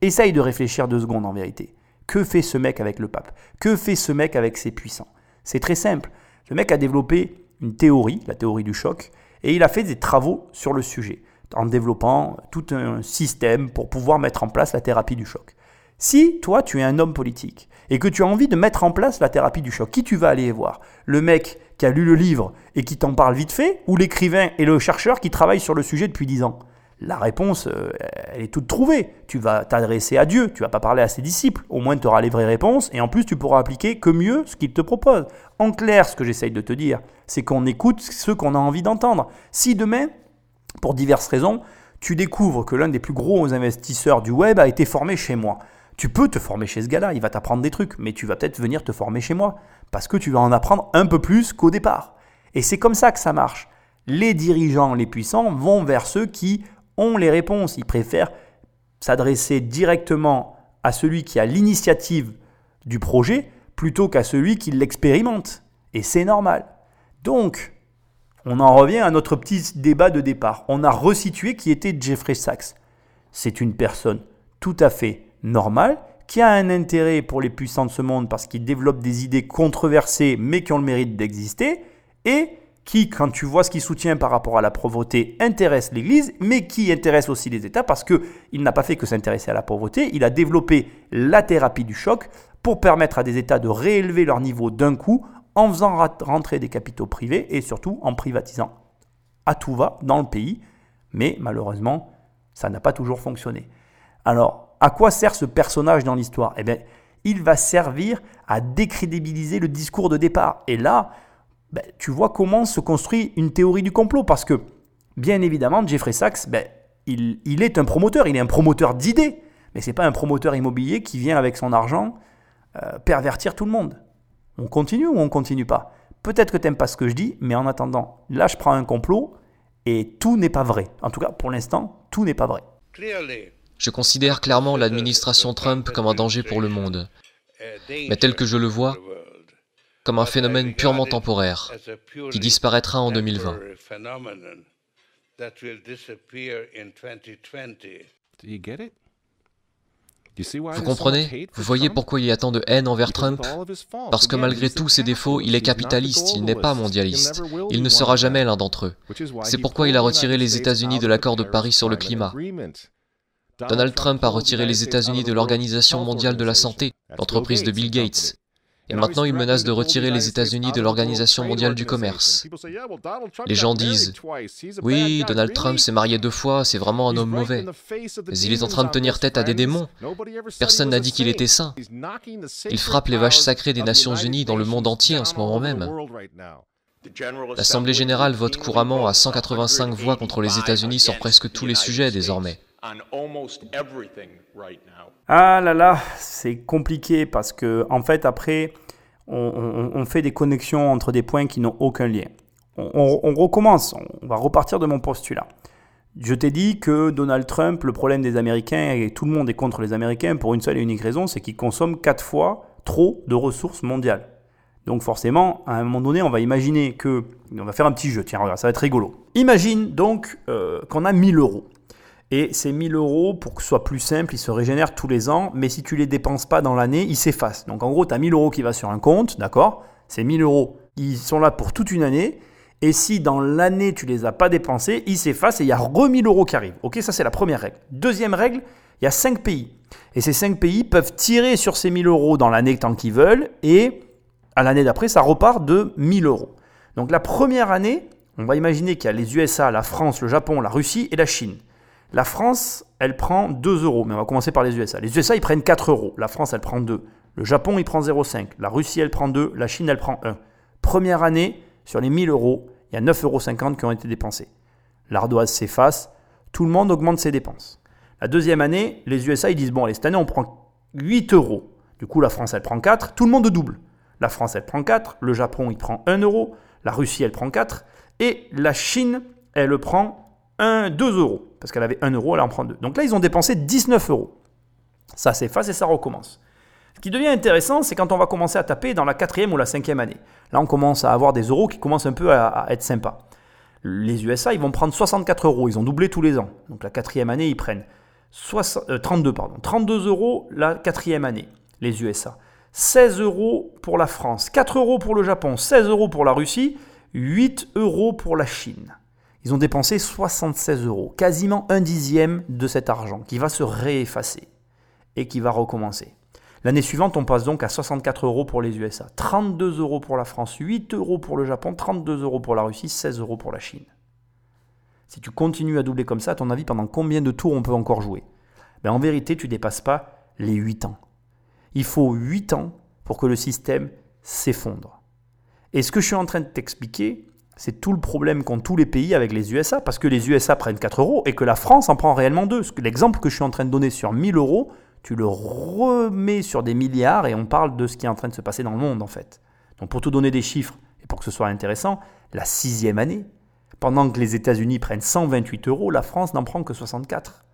essaye de réfléchir deux secondes en vérité. Que fait ce mec avec le pape? Que fait ce mec avec ses puissants? C'est très simple. Ce mec a développé une théorie, la théorie du choc, et il a fait des travaux sur le sujet, en développant tout un système pour pouvoir mettre en place la thérapie du choc. Si toi, tu es un homme politique et que tu as envie de mettre en place la thérapie du choc, qui tu vas aller voir? Le mec qui a lu le livre et qui t'en parle vite fait ou l'écrivain et le chercheur qui travaillent sur le sujet depuis 10 ans? La réponse, euh, elle est toute trouvée. Tu vas t'adresser à Dieu, tu vas pas parler à ses disciples. Au moins, tu auras les vraies réponses et en plus, tu pourras appliquer que mieux ce qu'il te propose. En clair, ce que j'essaye de te dire, c'est qu'on écoute ce qu'on a envie d'entendre. Si demain, pour diverses raisons, tu découvres que l'un des plus gros investisseurs du web a été formé chez moi. Tu peux te former chez ce gars-là, il va t'apprendre des trucs, mais tu vas peut-être venir te former chez moi, parce que tu vas en apprendre un peu plus qu'au départ. Et c'est comme ça que ça marche. Les dirigeants, les puissants vont vers ceux qui ont les réponses. Ils préfèrent s'adresser directement à celui qui a l'initiative du projet plutôt qu'à celui qui l'expérimente. Et c'est normal. Donc, on en revient à notre petit débat de départ. On a resitué qui était Jeffrey Sachs. C'est une personne tout à fait normal, qui a un intérêt pour les puissants de ce monde parce qu'il développe des idées controversées mais qui ont le mérite d'exister, et qui, quand tu vois ce qu'il soutient par rapport à la pauvreté, intéresse l'Église, mais qui intéresse aussi les États parce qu'il n'a pas fait que s'intéresser à la pauvreté, il a développé la thérapie du choc pour permettre à des États de réélever leur niveau d'un coup en faisant rentrer des capitaux privés et surtout en privatisant à tout va dans le pays. Mais malheureusement, ça n'a pas toujours fonctionné. Alors, à quoi sert ce personnage dans l'histoire? Eh bien, il va servir à décrédibiliser le discours de départ. Et là, ben, tu vois comment se construit une théorie du complot. Parce que, bien évidemment, Jeffrey Sachs, ben, il, est un promoteur, il est un promoteur d'idées. Mais ce n'est pas un promoteur immobilier qui vient avec son argent euh, pervertir tout le monde. On continue ou on continue pas? Peut-être que tu n'aimes pas ce que je dis, mais en attendant, là je prends un complot et tout n'est pas vrai. En tout cas, pour l'instant, tout n'est pas vrai. Je considère clairement l'administration Trump comme un danger pour le monde, mais tel que je le vois, comme un phénomène purement temporaire, qui disparaîtra en 2020. Vous comprenez? Vous voyez pourquoi il y a tant de haine envers Trump? Parce que malgré tous ses défauts, il est capitaliste, il n'est pas mondialiste. Il ne sera jamais l'un d'entre eux. C'est pourquoi il a retiré les États-Unis de l'accord de Paris sur le climat. Donald Trump a retiré les États-Unis de l'Organisation mondiale de la santé, l'entreprise de Bill Gates. Et maintenant, il menace de retirer les États-Unis de l'Organisation mondiale du commerce. Les gens disent Oui, Donald Trump s'est marié deux fois, c'est vraiment un homme mauvais. Mais il est en train de tenir tête à des démons. Personne n'a dit qu'il était saint. Il frappe les vaches sacrées des Nations Unies dans le monde entier en ce moment même. L'Assemblée générale vote couramment à 185 voix contre les États-Unis sur presque tous les sujets désormais. Ah là là, c'est compliqué parce que en fait après, on, fait des connexions entre des points qui n'ont aucun lien. On, recommence, on va repartir de mon postulat. Je t'ai dit que Donald Trump, le problème des Américains, et tout le monde est contre les Américains pour une seule et unique raison, c'est qu'ils consomment quatre fois trop de ressources mondiales. Donc forcément, à un moment donné, on va imaginer que... On va faire un petit jeu, tiens, regarde, ça va être rigolo. Imagine donc euh, qu'on a 1000 euros. Et ces 1000 euros, pour que ce soit plus simple, ils se régénèrent tous les ans, mais si tu les dépenses pas dans l'année, ils s'effacent. Donc en gros, tu as 1000 euros qui va sur un compte, d'accord? Ces 1000 euros, ils sont là pour toute une année. Et si dans l'année, tu les as pas dépensés, ils s'effacent et il y a re 1000 euros qui arrivent. Ok, ça c'est la première règle. Deuxième règle, il y a 5 pays. Et ces 5 pays peuvent tirer sur ces 1000 euros dans l'année tant qu'ils veulent. Et à l'année d'après, ça repart de 1000 euros. Donc la première année, on va imaginer qu'il y a les USA, la France, le Japon, la Russie et la Chine. La France, elle prend 2 euros, mais on va commencer par les USA. Les USA, ils prennent 4 euros. La France, elle prend 2. Le Japon, il prend 0,5. La Russie, elle prend 2. La Chine, elle prend 1. Première année, sur les 1000 euros, il y a 9,50 euros qui ont été dépensés. L'ardoise s'efface, tout le monde augmente ses dépenses. La deuxième année, les USA, ils disent, bon, allez, cette année, on prend 8 euros. Du coup, la France, elle prend 4. Tout le monde double. La France, elle prend 4, le Japon, il prend 1 euro, la Russie, elle prend 4, et la Chine, elle prend 1, 2 euros, parce qu'elle avait 1 euro, elle en prend 2. Donc là, ils ont dépensé 19 euros. Ça s'efface et ça recommence. Ce qui devient intéressant, c'est quand on va commencer à taper dans la quatrième ou la cinquième année. Là, on commence à avoir des euros qui commencent un peu à, être sympas. Les USA, ils vont prendre 64 euros, ils ont doublé tous les ans. Donc la quatrième année, ils prennent 32, euh, pardon, 32 euros la quatrième année, les USA. 16 euros pour la France, 4 euros pour le Japon, 16 euros pour la Russie, 8 euros pour la Chine. Ils ont dépensé 76 euros, quasiment un dixième de cet argent qui va se réeffacer et qui va recommencer. L'année suivante, on passe donc à 64 euros pour les USA, 32 euros pour la France, 8 euros pour le Japon, 32 euros pour la Russie, 16 euros pour la Chine. Si tu continues à doubler comme ça, à ton avis, pendant combien de tours on peut encore jouer? Ben, En vérité, tu dépasses pas les 8 ans. Il faut 8 ans pour que le système s'effondre. Et ce que je suis en train de t'expliquer, c'est tout le problème qu'ont tous les pays avec les USA, parce que les USA prennent 4 euros et que la France en prend réellement 2. L'exemple que je suis en train de donner sur 1000 euros, tu le remets sur des milliards et on parle de ce qui est en train de se passer dans le monde en fait. Donc pour te donner des chiffres et pour que ce soit intéressant, la sixième année, pendant que les États-Unis prennent 128 euros, la France n'en prend que 64.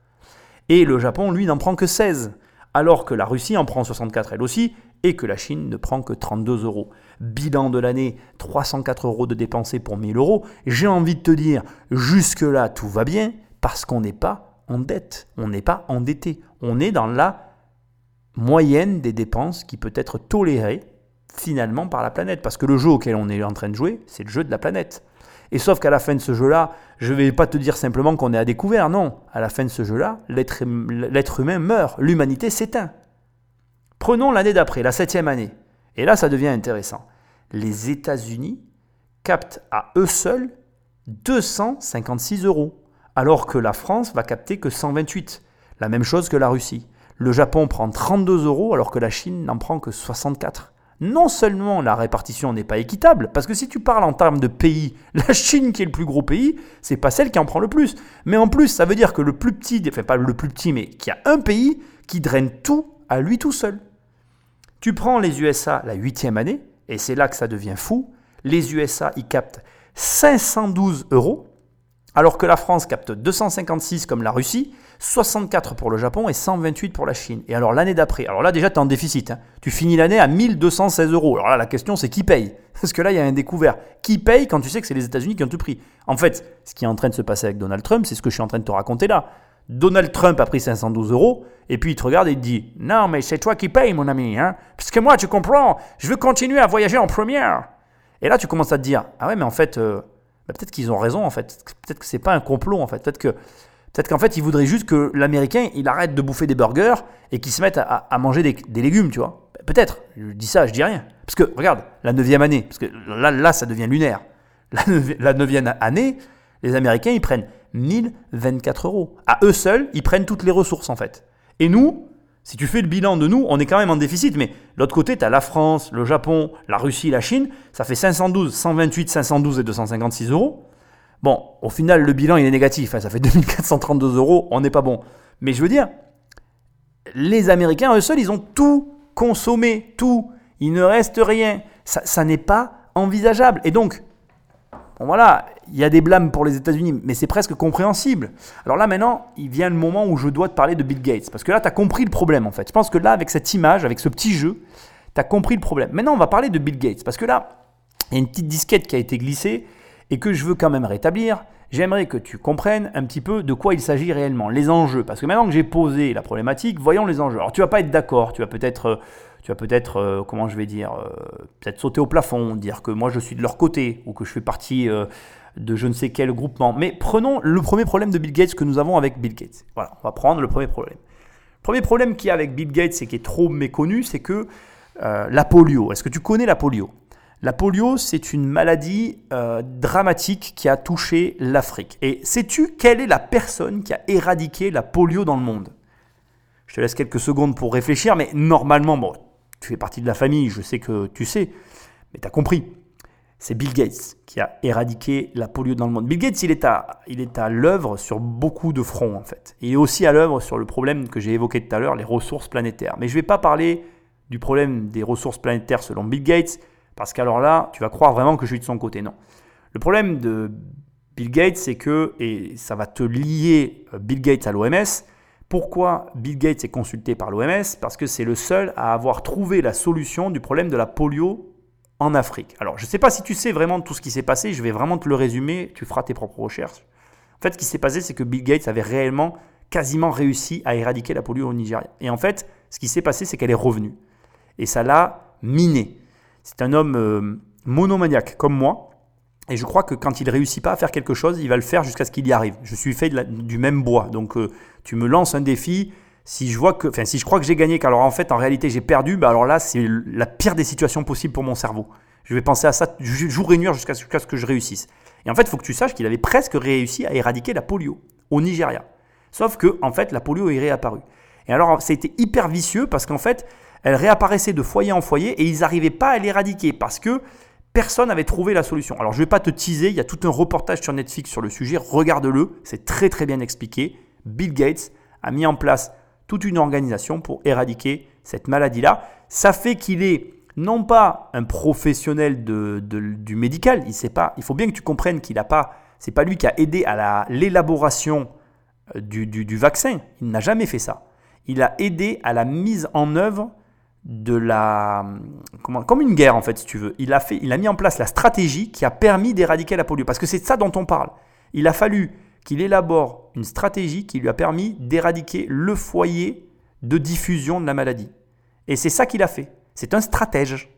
Et le Japon, lui, n'en prend que 16 alors que la Russie en prend 64 elle aussi, et que la Chine ne prend que 32 euros. Bilan de l'année, 304 euros de dépensés pour 1000 euros. J'ai envie de te dire, jusque-là, tout va bien, parce qu'on n'est pas en dette, on n'est pas endetté. On est dans la moyenne des dépenses qui peut être tolérée finalement par la planète. Parce que le jeu auquel on est en train de jouer, c'est le jeu de la planète. Et sauf qu'à la fin de ce jeu-là, je ne vais pas te dire simplement qu'on est à découvert, non. À la fin de ce jeu-là, l'être humain meurt, l'humanité s'éteint. Prenons l'année d'après, la septième année. Et là, ça devient intéressant. Les États-Unis captent à eux seuls 256 euros, alors que la France va capter que 128. La même chose que la Russie. Le Japon prend 32 euros, alors que la Chine n'en prend que 64 non seulement la répartition n'est pas équitable, parce que si tu parles en termes de pays, la Chine qui est le plus gros pays, c'est pas celle qui en prend le plus. Mais en plus, ça veut dire que le plus petit, enfin pas le plus petit, mais qu'il y a un pays qui draine tout à lui tout seul. Tu prends les USA la huitième année, et c'est là que ça devient fou. Les USA, ils captent 512 euros, alors que la France capte 256 comme la Russie, 64 pour le Japon et 128 pour la Chine. Et alors l'année d'après, alors là déjà tu es en déficit, hein. tu finis l'année à 1216 euros. Alors là la question c'est qui paye? Parce que là il y a un découvert. Qui paye quand tu sais que c'est les États-Unis qui ont tout pris? En fait, ce qui est en train de se passer avec Donald Trump, c'est ce que je suis en train de te raconter là. Donald Trump a pris 512 euros, et puis il te regarde et te dit Non, mais c'est toi qui payes, mon ami, hein Parce que moi, tu comprends, je veux continuer à voyager en première. Et là, tu commences à te dire Ah ouais, mais en fait, euh, bah, peut-être qu'ils ont raison, en fait. Peut-être que c'est pas un complot, en fait. Peut-être que Peut-être qu'en fait, il voudrait juste que l'Américain, il arrête de bouffer des burgers et qu'il se mette à, manger des, légumes, tu vois. Peut-être. Je dis ça, je dis rien. Parce que, regarde, la neuvième année, parce que là, là ça devient lunaire. La neuvième année, les Américains, ils prennent 1024 euros. À eux seuls, ils prennent toutes les ressources, en fait. Et nous, si tu fais le bilan de nous, on est quand même en déficit. Mais l'autre côté, tu as la France, le Japon, la Russie, la Chine. Ça fait 512, 128, 512 et 256 euros. Bon, au final, le bilan, il est négatif. Hein, ça fait 2432 euros, on n'est pas bon. Mais je veux dire, les Américains, eux seuls, ils ont tout consommé, tout. Il ne reste rien. Ça, ça n'est pas envisageable. Et donc, bon voilà, il y a des blâmes pour les États-Unis, mais c'est presque compréhensible. Alors là, maintenant, il vient le moment où je dois te parler de Bill Gates. Parce que là, tu as compris le problème, en fait. Je pense que là, avec cette image, avec ce petit jeu, tu as compris le problème. Maintenant, on va parler de Bill Gates. Parce que là, il y a une petite disquette qui a été glissée et que je veux quand même rétablir. J'aimerais que tu comprennes un petit peu de quoi il s'agit réellement, les enjeux. Parce que maintenant que j'ai posé la problématique, voyons les enjeux. Alors tu vas pas être d'accord, tu vas peut-être, euh, euh, comment je vais dire, euh, peut-être sauter au plafond, dire que moi je suis de leur côté ou que je fais partie de je ne sais quel groupement. Mais prenons le premier problème de Bill Gates que nous avons avec Bill Gates. Voilà, on va prendre le premier problème. Le premier problème qu'il y a avec Bill Gates et qui est trop méconnu, c'est que la polio. Est-ce que tu connais la polio? La polio, c'est une maladie euh, dramatique qui a touché l'Afrique. Et sais-tu quelle est la personne qui a éradiqué la polio dans le monde? Je te laisse quelques secondes pour réfléchir, mais normalement, bon, tu fais partie de la famille, je sais que tu sais, mais tu as compris. C'est Bill Gates qui a éradiqué la polio dans le monde. Bill Gates, il est à, il est à l'œuvre sur beaucoup de fronts, en fait. Il est aussi à l'œuvre sur le problème que j'ai évoqué tout à l'heure, les ressources planétaires. Mais je ne vais pas parler du problème des ressources planétaires selon Bill Gates, parce qu'alors là, tu vas croire vraiment que je suis de son côté. Non. Le problème de Bill Gates, c'est que, et ça va te lier euh, Bill Gates à l'OMS, pourquoi Bill Gates est consulté par l'OMS Parce que c'est le seul à avoir trouvé la solution du problème de la polio en Afrique. Alors, je ne sais pas si tu sais vraiment tout ce qui s'est passé, je vais vraiment te le résumer, tu feras tes propres recherches. En fait, ce qui s'est passé, c'est que Bill Gates avait réellement quasiment réussi à éradiquer la polio au Nigeria. Et en fait, ce qui s'est passé, c'est qu'elle est revenue. Et ça l'a miné. C'est un homme euh, monomaniaque comme moi. Et je crois que quand il réussit pas à faire quelque chose, il va le faire jusqu'à ce qu'il y arrive. Je suis fait du même bois. Donc euh, tu me lances un défi. Si je vois que, enfin, si je crois que j'ai gagné, qu'alors en fait, en réalité, j'ai perdu, bah alors là, c'est la pire des situations possibles pour mon cerveau. Je vais penser à ça jour et nuit jusqu'à ce que je réussisse. Et en fait, il faut que tu saches qu'il avait presque réussi à éradiquer la polio au Nigeria. Sauf que, en fait, la polio est réapparue. Et alors, été hyper vicieux parce qu'en fait, elle réapparaissait de foyer en foyer et ils n'arrivaient pas à l'éradiquer parce que personne n'avait trouvé la solution. Alors je ne vais pas te teaser, il y a tout un reportage sur Netflix sur le sujet, regarde-le, c'est très très bien expliqué. Bill Gates a mis en place toute une organisation pour éradiquer cette maladie-là. Ça fait qu'il est non pas un professionnel du médical, il, sait pas, il faut bien que tu comprennes qu'il n'a pas, c'est pas lui qui a aidé à l'élaboration euh, du vaccin, il n'a jamais fait ça. Il a aidé à la mise en œuvre de la comment, comme une guerre en fait si tu veux. Il a fait, il a mis en place la stratégie qui a permis d'éradiquer la polio parce que c'est ça dont on parle. Il a fallu qu'il élabore une stratégie qui lui a permis d'éradiquer le foyer de diffusion de la maladie. Et c'est ça qu'il a fait. C'est un stratège.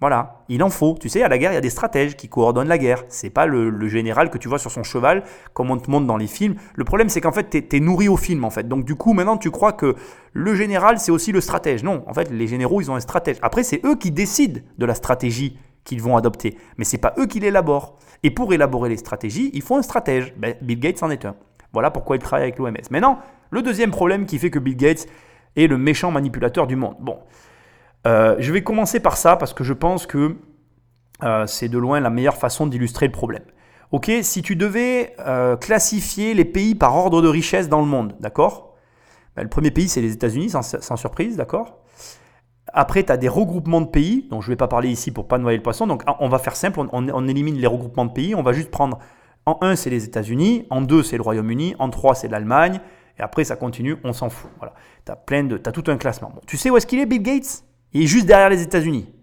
Voilà, il en faut. Tu sais, à la guerre, il y a des stratèges qui coordonnent la guerre. C'est pas le, général que tu vois sur son cheval, comme on te montre dans les films. Le problème, c'est qu'en fait, tu es, nourri au film, en fait. Donc, du coup, maintenant, tu crois que le général, c'est aussi le stratège. Non, en fait, les généraux, ils ont un stratège. Après, c'est eux qui décident de la stratégie qu'ils vont adopter. Mais c'est pas eux qui l'élaborent. Et pour élaborer les stratégies, il faut un stratège. Ben, Bill Gates en est un. Voilà pourquoi il travaille avec l'OMS. Maintenant, le deuxième problème qui fait que Bill Gates est le méchant manipulateur du monde. Bon, euh, je vais commencer par ça parce que je pense que euh, c'est de loin la meilleure façon d'illustrer le problème. Ok, si tu devais euh, classifier les pays par ordre de richesse dans le monde, d'accord? Ben, Le premier pays, c'est les États-Unis, sans, surprise, d'accord? Après, tu as des regroupements de pays, dont je ne vais pas parler ici pour pas noyer le poisson. Donc, on va faire simple, on, élimine les regroupements de pays. On va juste prendre en 1, c'est les États-Unis, en 2, c'est le Royaume-Uni, en 3, c'est l'Allemagne, et après, ça continue, on s'en fout. Voilà. Tu as, tout un classement. tu sais où est-ce qu'il est, Bill Gates? Il est juste derrière les États-Unis.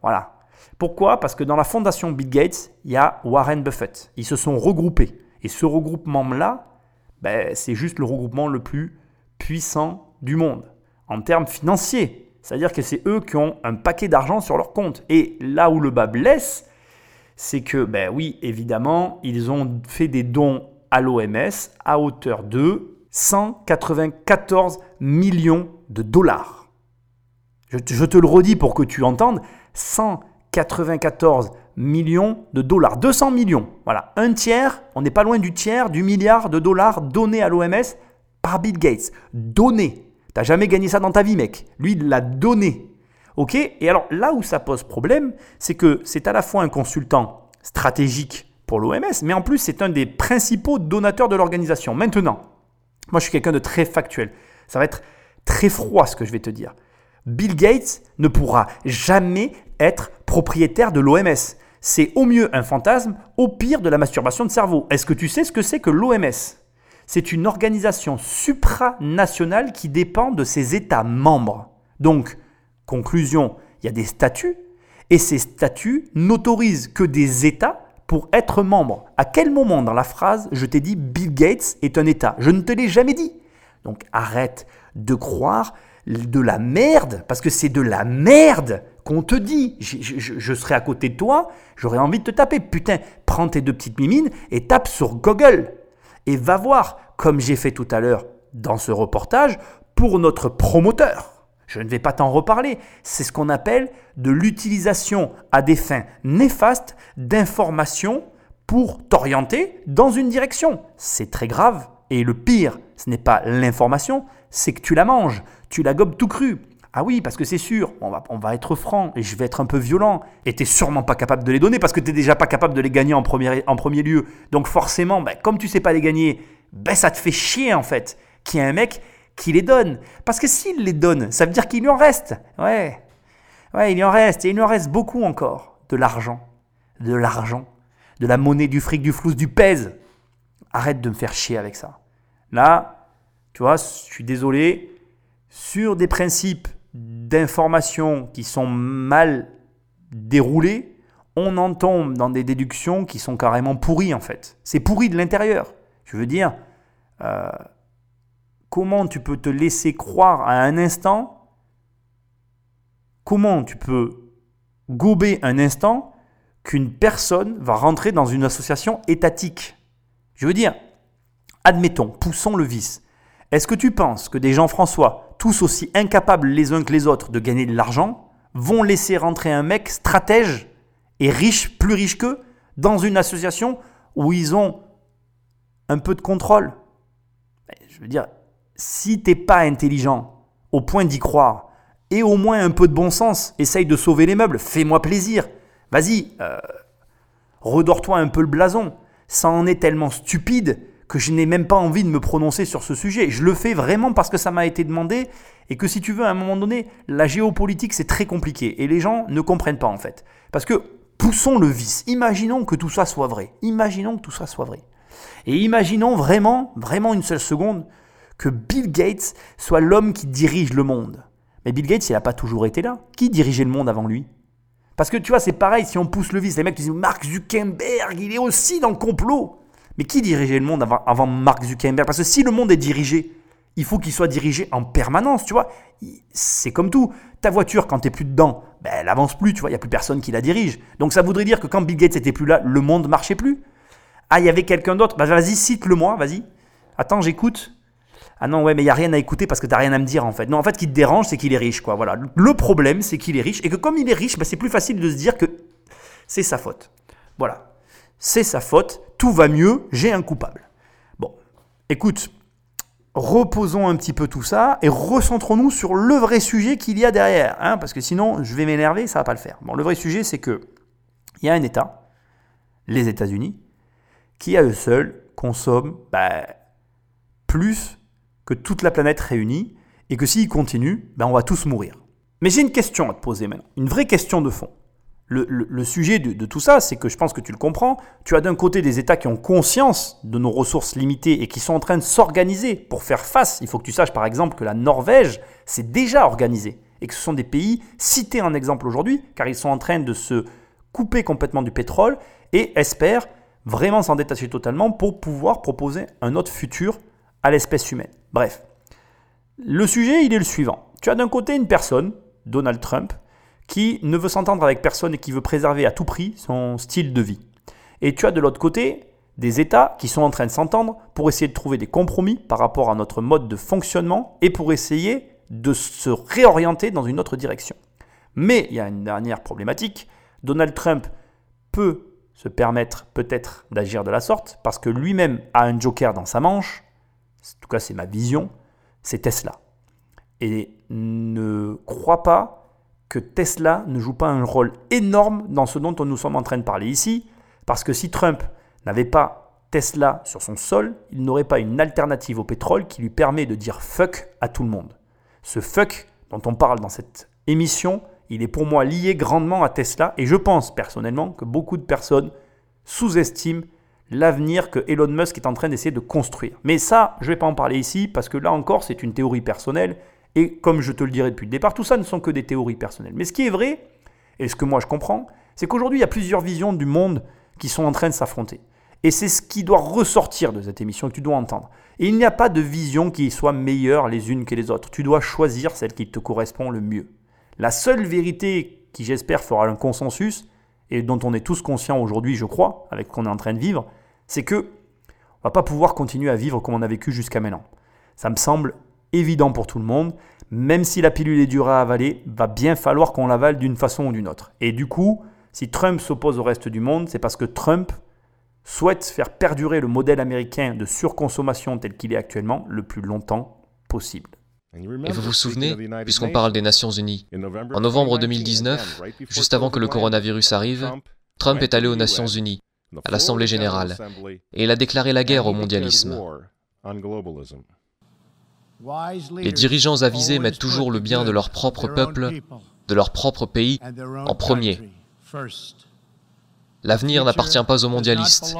Voilà. Pourquoi? Parce que dans la fondation Bill Gates, il y a Warren Buffett. Ils se sont regroupés. Et ce regroupement-là, ben, c'est juste le regroupement le plus puissant du monde en termes financiers. C'est-à-dire que c'est eux qui ont un paquet d'argent sur leur compte. Et là où le bas blesse, c'est que, ben oui, évidemment, ils ont fait des dons à l'OMS à hauteur de 194 millions de dollars. Je, te le redis pour que tu entendes, 194 millions de dollars. 200 millions. Voilà, un tiers, on n'est pas loin du tiers du milliard de dollars donnés à l'OMS par Bill Gates. Donné. T'as jamais gagné ça dans ta vie, mec. Lui, il l'a donné. Ok? Et alors là où ça pose problème, c'est que c'est à la fois un consultant stratégique pour l'OMS, mais en plus c'est un des principaux donateurs de l'organisation. Maintenant, moi je suis quelqu'un de très factuel. Ça va être très froid ce que je vais te dire. Bill Gates ne pourra jamais être propriétaire de l'OMS. C'est au mieux un fantasme, au pire de la masturbation de cerveau. Est-ce que tu sais ce que c'est que l'OMS C'est une organisation supranationale qui dépend de ses États membres. Donc, conclusion, il y a des statuts, et ces statuts n'autorisent que des États pour être membres. À quel moment dans la phrase je t'ai dit Bill Gates est un État? Je ne te l'ai jamais dit. Donc arrête de croire de la merde, parce que c'est de la merde qu'on te dit. Je, serai à côté de toi, j'aurais envie de te taper. Putain, prends tes deux petites mimines et tape sur Google. Et va voir, comme j'ai fait tout à l'heure dans ce reportage, pour notre promoteur. Je ne vais pas t'en reparler. C'est ce qu'on appelle de l'utilisation à des fins néfastes d'informations pour t'orienter dans une direction. C'est très grave. Et le pire, ce n'est pas l'information, c'est que tu la manges, tu la gobes tout cru. Ah oui, parce que c'est sûr, on va, être franc et je vais être un peu violent. Et tu sûrement pas capable de les donner parce que tu n'es déjà pas capable de les gagner en premier, lieu. Donc forcément, ben, comme tu sais pas les gagner, ben, ça te fait chier en fait qu'il y ait un mec qui les donne. Parce que s'il les donne, ça veut dire qu'il lui en reste. Ouais, ouais, il y en reste. Et il lui en reste beaucoup encore. De l'argent. De l'argent. De la monnaie, du fric, du flou, du pèse. Arrête de me faire chier avec ça. Là, tu vois, je suis désolé. Sur des principes d'information qui sont mal déroulés, on en tombe dans des déductions qui sont carrément pourries en fait. C'est pourri de l'intérieur. Je veux dire, euh, comment tu peux te laisser croire à un instant, comment tu peux gober un instant qu'une personne va rentrer dans une association étatique? Je veux dire, admettons, poussons le vice. Est-ce que tu penses que des gens Tous aussi incapables les uns que les autres de gagner de l'argent, vont laisser rentrer un mec stratège et riche, plus riche qu'eux, dans une association où ils ont un peu de contrôle Je veux dire, si t'es pas intelligent au point d'y croire, et au moins un peu de bon sens, essaye de sauver les meubles, fais-moi plaisir. Vas-y, euh, redors-toi un peu le blason. Ça en est tellement stupide que je n'ai même pas envie de me prononcer sur ce sujet. Je le fais vraiment parce que ça m'a été demandé et que si tu veux, à un moment donné, la géopolitique, c'est très compliqué et les gens ne comprennent pas en fait. Parce que poussons le vice. Imaginons que tout ça soit vrai. Imaginons que tout ça soit vrai. Et imaginons vraiment, vraiment une seule seconde, que Bill Gates soit l'homme qui dirige le monde. Mais Bill Gates, il n'a pas toujours été là. Qui dirigeait le monde avant lui? Parce que tu vois, c'est pareil, si on pousse le vice, les mecs disent Mark Zuckerberg, il est aussi dans le complot. Mais qui dirigeait le monde avant, avant Mark Zuckerberg? Parce que si le monde est dirigé, il faut qu'il soit dirigé en permanence, tu vois. C'est comme tout. Ta voiture, quand tu plus dedans, ben, elle avance plus, tu vois, il n'y a plus personne qui la dirige. Donc ça voudrait dire que quand Bill Gates n'était plus là, le monde marchait plus? Ah, il y avait quelqu'un d'autre? Bah, Vas-y, cite-le-moi, vas-y. Attends, j'écoute. Ah non, ouais, mais il n'y a rien à écouter parce que tu rien à me dire en fait. Non, en fait, ce qui te dérange, c'est qu'il est riche, quoi. Voilà. Le problème, c'est qu'il est riche et que comme il est riche, bah, c'est plus facile de se dire que c'est sa faute. Voilà. C'est sa faute, tout va mieux, j'ai un coupable. Bon, écoute, reposons un petit peu tout ça et recentrons-nous sur le vrai sujet qu'il y a derrière. Hein, parce que sinon, je vais m'énerver, ça va pas le faire. Bon, le vrai sujet, c'est que il y a un État, les États-Unis, qui à eux seuls consomment bah, plus que toute la planète réunie, et que s'il continue, ben on va tous mourir. Mais j'ai une question à te poser maintenant, une vraie question de fond. Le, sujet de, de, tout ça, c'est que je pense que tu le comprends, tu as d'un côté des États qui ont conscience de nos ressources limitées et qui sont en train de s'organiser pour faire face. Il faut que tu saches par exemple que la Norvège s'est déjà organisée et que ce sont des pays cités en exemple aujourd'hui, car ils sont en train de se couper complètement du pétrole et espèrent vraiment s'en détacher totalement pour pouvoir proposer un autre futur à l'espèce humaine. Bref, le sujet, il est le suivant. Tu as d'un côté une personne, Donald Trump, qui ne veut s'entendre avec personne et qui veut préserver à tout prix son style de vie. Et tu as de l'autre côté des États qui sont en train de s'entendre pour essayer de trouver des compromis par rapport à notre mode de fonctionnement et pour essayer de se réorienter dans une autre direction. Mais il y a une dernière problématique. Donald Trump peut se permettre peut-être d'agir de la sorte parce que lui-même a un joker dans sa manche en tout cas c'est ma vision, c'est Tesla. Et ne crois pas que Tesla ne joue pas un rôle énorme dans ce dont nous sommes en train de parler ici, parce que si Trump n'avait pas Tesla sur son sol, il n'aurait pas une alternative au pétrole qui lui permet de dire fuck à tout le monde. Ce fuck dont on parle dans cette émission, il est pour moi lié grandement à Tesla et je pense personnellement que beaucoup de personnes sous-estiment l'avenir que Elon Musk est en train d'essayer de construire. Mais ça, je ne vais pas en parler ici parce que là encore, c'est une théorie personnelle et comme je te le dirai depuis le départ, tout ça ne sont que des théories personnelles. Mais ce qui est vrai, et ce que moi je comprends, c'est qu'aujourd'hui, il y a plusieurs visions du monde qui sont en train de s'affronter. Et c'est ce qui doit ressortir de cette émission que tu dois entendre. Et il n'y a pas de vision qui soit meilleure les unes que les autres. Tu dois choisir celle qui te correspond le mieux. La seule vérité qui, j'espère, fera un consensus, et dont on est tous conscients aujourd'hui, je crois, avec ce qu'on est en train de vivre, c'est que on va pas pouvoir continuer à vivre comme on a vécu jusqu'à maintenant. Ça me semble évident pour tout le monde. Même si la pilule est dure à avaler, va bien falloir qu'on l'avale d'une façon ou d'une autre. Et du coup, si Trump s'oppose au reste du monde, c'est parce que Trump souhaite faire perdurer le modèle américain de surconsommation tel qu'il est actuellement le plus longtemps possible. Et vous vous souvenez, puisqu'on parle des Nations? Unies, en novembre 2019, juste avant que le coronavirus arrive, Trump est allé aux Nations Unies, à l'Assemblée générale, et il a déclaré la guerre au mondialisme. Les dirigeants avisés mettent toujours le bien de leur propre peuple, de leur propre pays, en premier. L'avenir n'appartient pas aux mondialistes.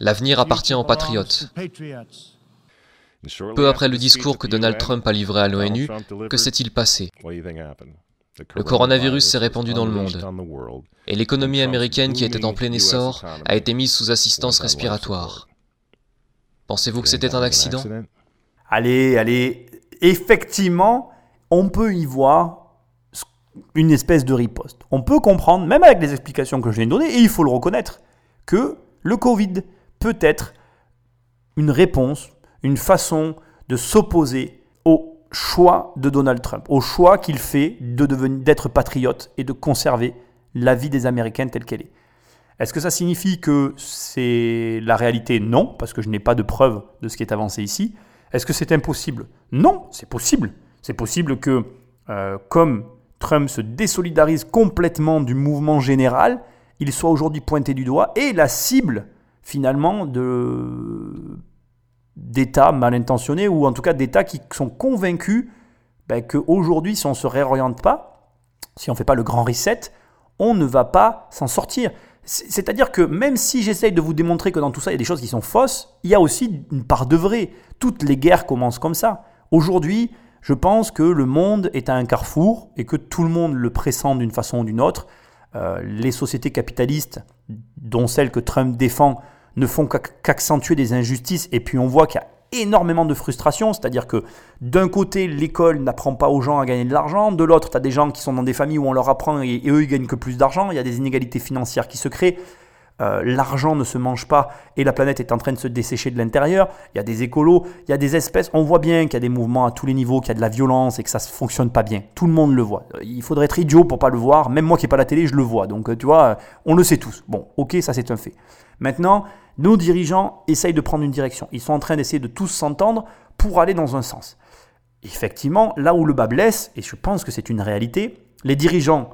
L'avenir appartient aux patriotes. Peu après le discours que Donald Trump a livré à l'ONU, que s'est-il passé? Le coronavirus s'est répandu dans le monde, et l'économie américaine qui était en plein essor a été mise sous assistance respiratoire. Pensez-vous que c'était un accident? Allez, allez, effectivement, on peut y voir une espèce de riposte. On peut comprendre, même avec les explications que je viens de donner, et il faut le reconnaître, que le Covid peut être une réponse, une façon de s'opposer au choix de Donald Trump, au choix qu'il fait d'être patriote et de conserver la vie des Américains telle qu'elle est. Est-ce que ça signifie que c'est la réalité? Non, parce que je n'ai pas de preuve de ce qui est avancé ici. Est-ce que c'est impossible? Non, c'est possible. C'est possible que, euh, comme Trump se désolidarise complètement du mouvement général, il soit aujourd'hui pointé du doigt et la cible finalement d'États mal intentionnés ou en tout cas d'États qui sont convaincus ben, qu'aujourd'hui, si on ne se réoriente pas, si on ne fait pas le grand reset, on ne va pas s'en sortir. C'est-à-dire que même si j'essaye de vous démontrer que dans tout ça, il y a des choses qui sont fausses, il y a aussi une part de vrai. Toutes les guerres commencent comme ça. Aujourd'hui, je pense que le monde est à un carrefour et que tout le monde le pressent d'une façon ou d'une autre. Euh, les sociétés capitalistes, dont celles que Trump défend, ne font qu'accentuer des injustices et puis on voit qu'il y a énormément de frustration, c'est-à-dire que d'un côté, l'école n'apprend pas aux gens à gagner de l'argent, de l'autre, tu as des gens qui sont dans des familles où on leur apprend et, eux, ils gagnent que plus d'argent, il y a des inégalités financières qui se créent. Euh, l'argent ne se mange pas et la planète est en train de se dessécher de l'intérieur. Il y a des écolos, il y a des espèces. On voit bien qu'il y a des mouvements à tous les niveaux, qu'il y a de la violence et que ça ne fonctionne pas bien. Tout le monde le voit. Euh, il faudrait être idiot pour pas le voir. Même moi qui n'ai pas la télé, je le vois. Donc euh, tu vois, on le sait tous. Bon, ok, ça c'est un fait. Maintenant, nos dirigeants essayent de prendre une direction. Ils sont en train d'essayer de tous s'entendre pour aller dans un sens. Effectivement, là où le bas blesse, et je pense que c'est une réalité, les dirigeants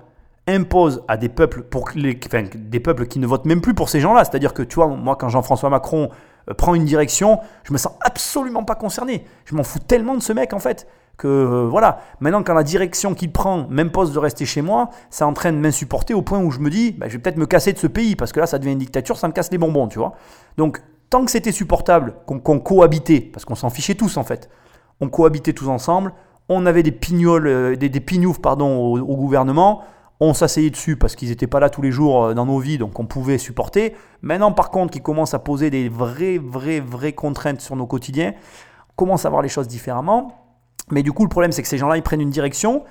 impose à des peuples, pour les, des peuples qui ne votent même plus pour ces gens-là. C'est-à-dire que, tu vois, moi, quand Jean-François Macron euh, prend une direction, je me sens absolument pas concerné. Je m'en fous tellement de ce mec, en fait, que euh, voilà. Maintenant, quand la direction qu'il prend m'impose de rester chez moi, c'est en train de m'insupporter au point où je me dis, bah, je vais peut-être me casser de ce pays, parce que là, ça devient une dictature, ça me casse les bonbons, tu vois. Donc, tant que c'était supportable, qu'on cohabitait, parce qu'on s'en fichait tous, en fait, on cohabitait tous ensemble, on avait des pignoles, euh, des, des pignoufs, pardon, au gouvernement, on s'asseyait dessus parce qu'ils n'étaient pas là tous les jours euh, dans nos vies, donc on pouvait supporter. Maintenant, par contre, qu'ils commencent à poser des vraies, vraies, vraies contraintes sur nos quotidiens, on commence à voir les choses différemment. Mais du coup, le problème, c'est que ces gens-là, ils prennent une direction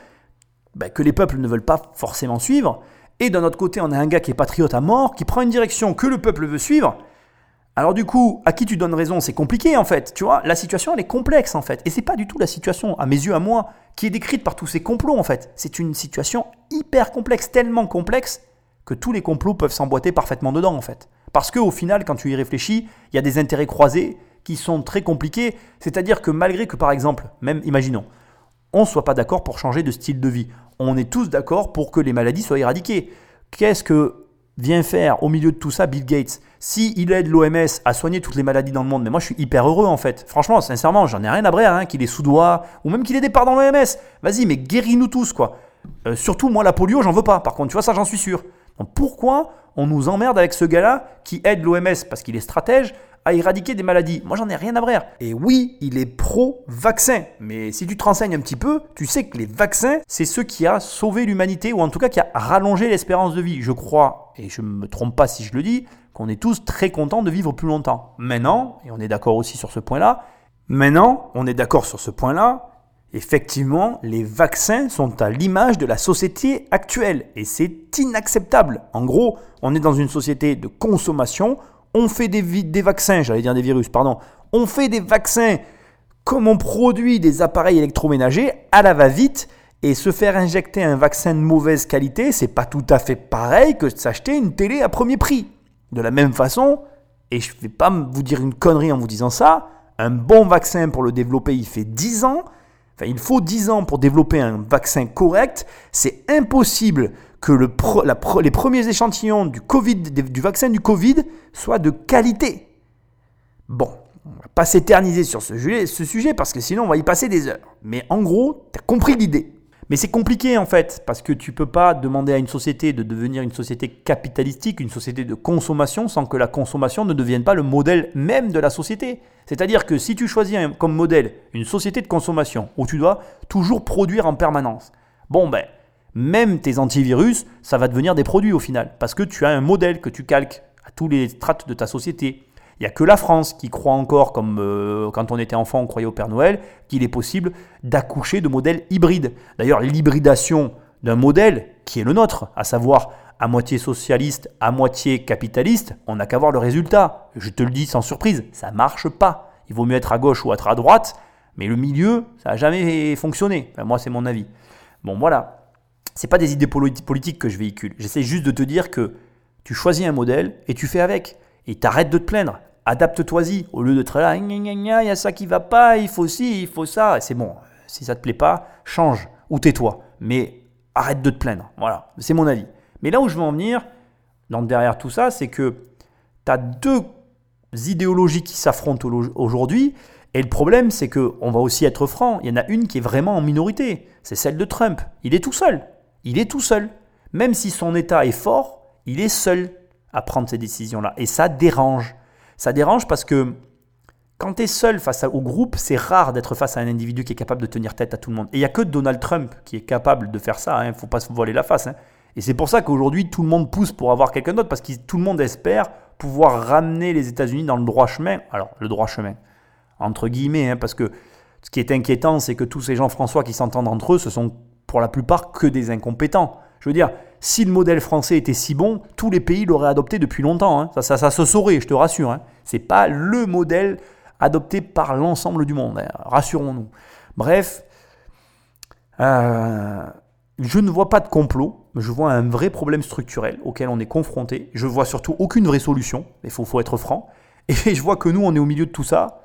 ben, que les peuples ne veulent pas forcément suivre. Et d'un autre côté, on a un gars qui est patriote à mort, qui prend une direction que le peuple veut suivre. Alors du coup, à qui tu donnes raison C'est compliqué en fait, tu vois. La situation elle est complexe en fait, et c'est pas du tout la situation à mes yeux à moi qui est décrite par tous ces complots en fait. C'est une situation hyper complexe, tellement complexe que tous les complots peuvent s'emboîter parfaitement dedans en fait. Parce qu'au final, quand tu y réfléchis, il y a des intérêts croisés qui sont très compliqués. C'est-à-dire que malgré que par exemple, même imaginons, on ne soit pas d'accord pour changer de style de vie, on est tous d'accord pour que les maladies soient éradiquées. Qu'est-ce que vient faire au milieu de tout ça Bill Gates? Si aide l'OMS à soigner toutes les maladies dans le monde, mais moi je suis hyper heureux en fait. Franchement, sincèrement, j'en ai rien à brère hein, qu'il ait sous doigt ou même qu'il ait des parts dans l'OMS. Vas-y, mais guéris-nous tous quoi. Euh, surtout moi la polio, j'en veux pas. Par contre, tu vois ça, j'en suis sûr. Pourquoi on nous emmerde avec ce gars-là qui aide l'OMS parce qu'il est stratège à éradiquer des maladies. Moi, j'en ai rien à brère. Et oui, il est pro-vaccin. Mais si tu te renseignes un petit peu, tu sais que les vaccins, c'est ce qui a sauvé l'humanité, ou en tout cas qui a rallongé l'espérance de vie. Je crois, et je ne me trompe pas si je le dis, qu'on est tous très contents de vivre plus longtemps. Maintenant, et on est d'accord aussi sur ce point-là, maintenant, on est d'accord sur ce point-là, Effectivement, les vaccins sont à l'image de la société actuelle et c'est inacceptable. En gros, on est dans une société de consommation on fait des, vaccins, j'allais dire des virus, pardon, on fait des vaccins comme on produit des appareils électroménagers à la va-vite et se faire injecter un vaccin de mauvaise qualité, c'est pas tout à fait pareil que de s'acheter une télé à premier prix. De la même façon, et je ne vais pas vous dire une connerie en vous disant ça, un bon vaccin pour le développer, il fait 10 ans. Enfin, il faut 10 ans pour développer un vaccin correct. C'est impossible que les premiers échantillons du, COVID, du vaccin du Covid soient de qualité. Bon, on va pas s'éterniser sur ce sujet, ce sujet parce que sinon on va y passer des heures. Mais en gros, tu as compris l'idée. Mais c'est compliqué en fait, parce que tu peux pas demander à une société de devenir une société capitalistique, une société de consommation, sans que la consommation ne devienne pas le modèle même de la société. C'est-à-dire que si tu choisis comme modèle une société de consommation où tu dois toujours produire en permanence, bon ben, même tes antivirus, ça va devenir des produits au final, parce que tu as un modèle que tu calques à tous les strates de ta société. Il n'y a que la France qui croit encore, comme euh, quand on était enfant, on croyait au Père Noël, qu'il est possible d'accoucher de modèles hybrides. D'ailleurs, l'hybridation d'un modèle qui est le nôtre, à savoir à moitié socialiste, à moitié capitaliste, on n'a qu'à voir le résultat. Je te le dis sans surprise, ça marche pas. Il vaut mieux être à gauche ou être à droite, mais le milieu, ça n'a jamais fonctionné. moi, c'est mon avis. Bon, voilà c'est pas des idées politiques que je véhicule. J'essaie juste de te dire que tu choisis un modèle et tu fais avec. Et t'arrêtes de te plaindre. Adapte-toi-y. Au lieu de te là, il y a ça qui va pas, il faut ci, il faut ça. C'est bon. Si ça te plaît pas, change ou tais-toi. Mais arrête de te plaindre. Voilà. C'est mon avis. Mais là où je veux en venir, derrière tout ça, c'est que tu as deux idéologies qui s'affrontent aujourd'hui. Et le problème, c'est qu'on va aussi être franc. Il y en a une qui est vraiment en minorité. C'est celle de Trump. Il est tout seul. Il est tout seul. Même si son État est fort, il est seul à prendre ces décisions-là. Et ça dérange. Ça dérange parce que quand tu es seul face au groupe, c'est rare d'être face à un individu qui est capable de tenir tête à tout le monde. Et il n'y a que Donald Trump qui est capable de faire ça. Il hein. ne faut pas se voiler la face. Hein. Et c'est pour ça qu'aujourd'hui, tout le monde pousse pour avoir quelqu'un d'autre, parce que tout le monde espère pouvoir ramener les États-Unis dans le droit chemin. Alors, le droit chemin, entre guillemets, hein, parce que ce qui est inquiétant, c'est que tous ces gens François qui s'entendent entre eux, ce sont pour la plupart que des incompétents. Je veux dire, si le modèle français était si bon, tous les pays l'auraient adopté depuis longtemps. Hein. Ça, se saurait, je te rassure. Hein. Ce n'est pas le modèle adopté par l'ensemble du monde. Hein. Rassurons-nous. Bref, euh, je ne vois pas de complot, je vois un vrai problème structurel auquel on est confronté. Je vois surtout aucune vraie solution, il faut, faut être franc. Et je vois que nous, on est au milieu de tout ça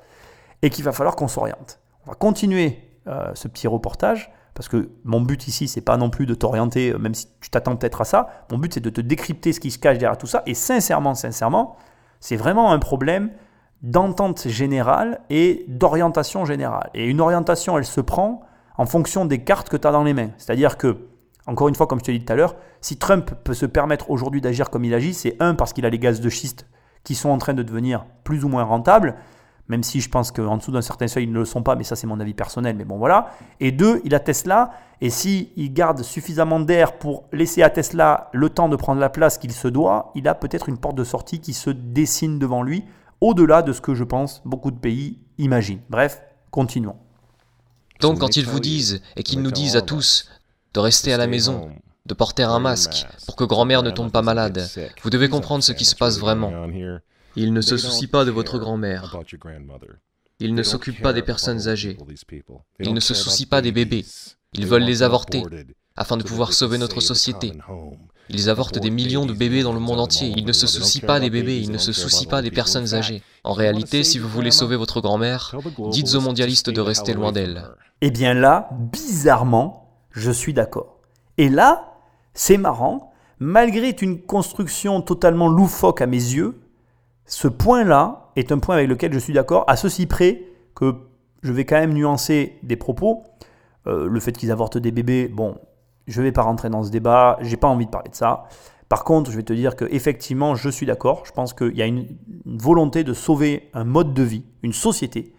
et qu'il va falloir qu'on s'oriente. On va continuer euh, ce petit reportage parce que mon but ici, c'est pas non plus de t'orienter, euh, même si tu t'attends peut-être à ça. Mon but, c'est de te décrypter ce qui se cache derrière tout ça. Et sincèrement, sincèrement, c'est vraiment un problème d'entente générale et d'orientation générale. Et une orientation, elle se prend en fonction des cartes que tu as dans les mains. C'est-à-dire que, encore une fois, comme je te l'ai dit tout à l'heure, si Trump peut se permettre aujourd'hui d'agir comme il agit, c'est un, parce qu'il a les gaz de schiste qui sont en train de devenir plus ou moins rentables, même si je pense qu'en dessous d'un certain seuil, ils ne le sont pas, mais ça c'est mon avis personnel, mais bon voilà. Et deux, il a Tesla, et s'il il garde suffisamment d'air pour laisser à Tesla le temps de prendre la place qu'il se doit, il a peut-être une porte de sortie qui se dessine devant lui, au-delà de ce que je pense beaucoup de pays imaginent. Bref, continuons. Donc quand ils vous disent, et qu'ils nous disent à tous, de rester à la maison, de porter un masque pour que grand-mère ne tombe pas malade, vous devez comprendre ce qui se passe vraiment. Ils ne se soucient pas de votre grand-mère. Ils ne s'occupent pas des personnes âgées. Ils ne se soucient pas des bébés. Ils veulent les avorter afin de pouvoir sauver notre société. Ils avortent des millions de bébés dans le monde entier. Ils ne se soucient pas des bébés, ils ne se soucient pas des personnes âgées. En réalité, si vous voulez sauver votre grand-mère, dites aux mondialistes de rester loin d'elle. Eh bien là, bizarrement, je suis d'accord. Et là, c'est marrant, malgré une construction totalement loufoque à mes yeux, ce point-là est un point avec lequel je suis d'accord, à ceci près que je vais quand même nuancer des propos. Euh, le fait qu'ils avortent des bébés, bon, je ne vais pas rentrer dans ce débat, j'ai pas envie de parler de ça. Par contre, je vais te dire que effectivement, je suis d'accord. Je pense qu'il y a une, volonté de sauver un mode de vie, une société.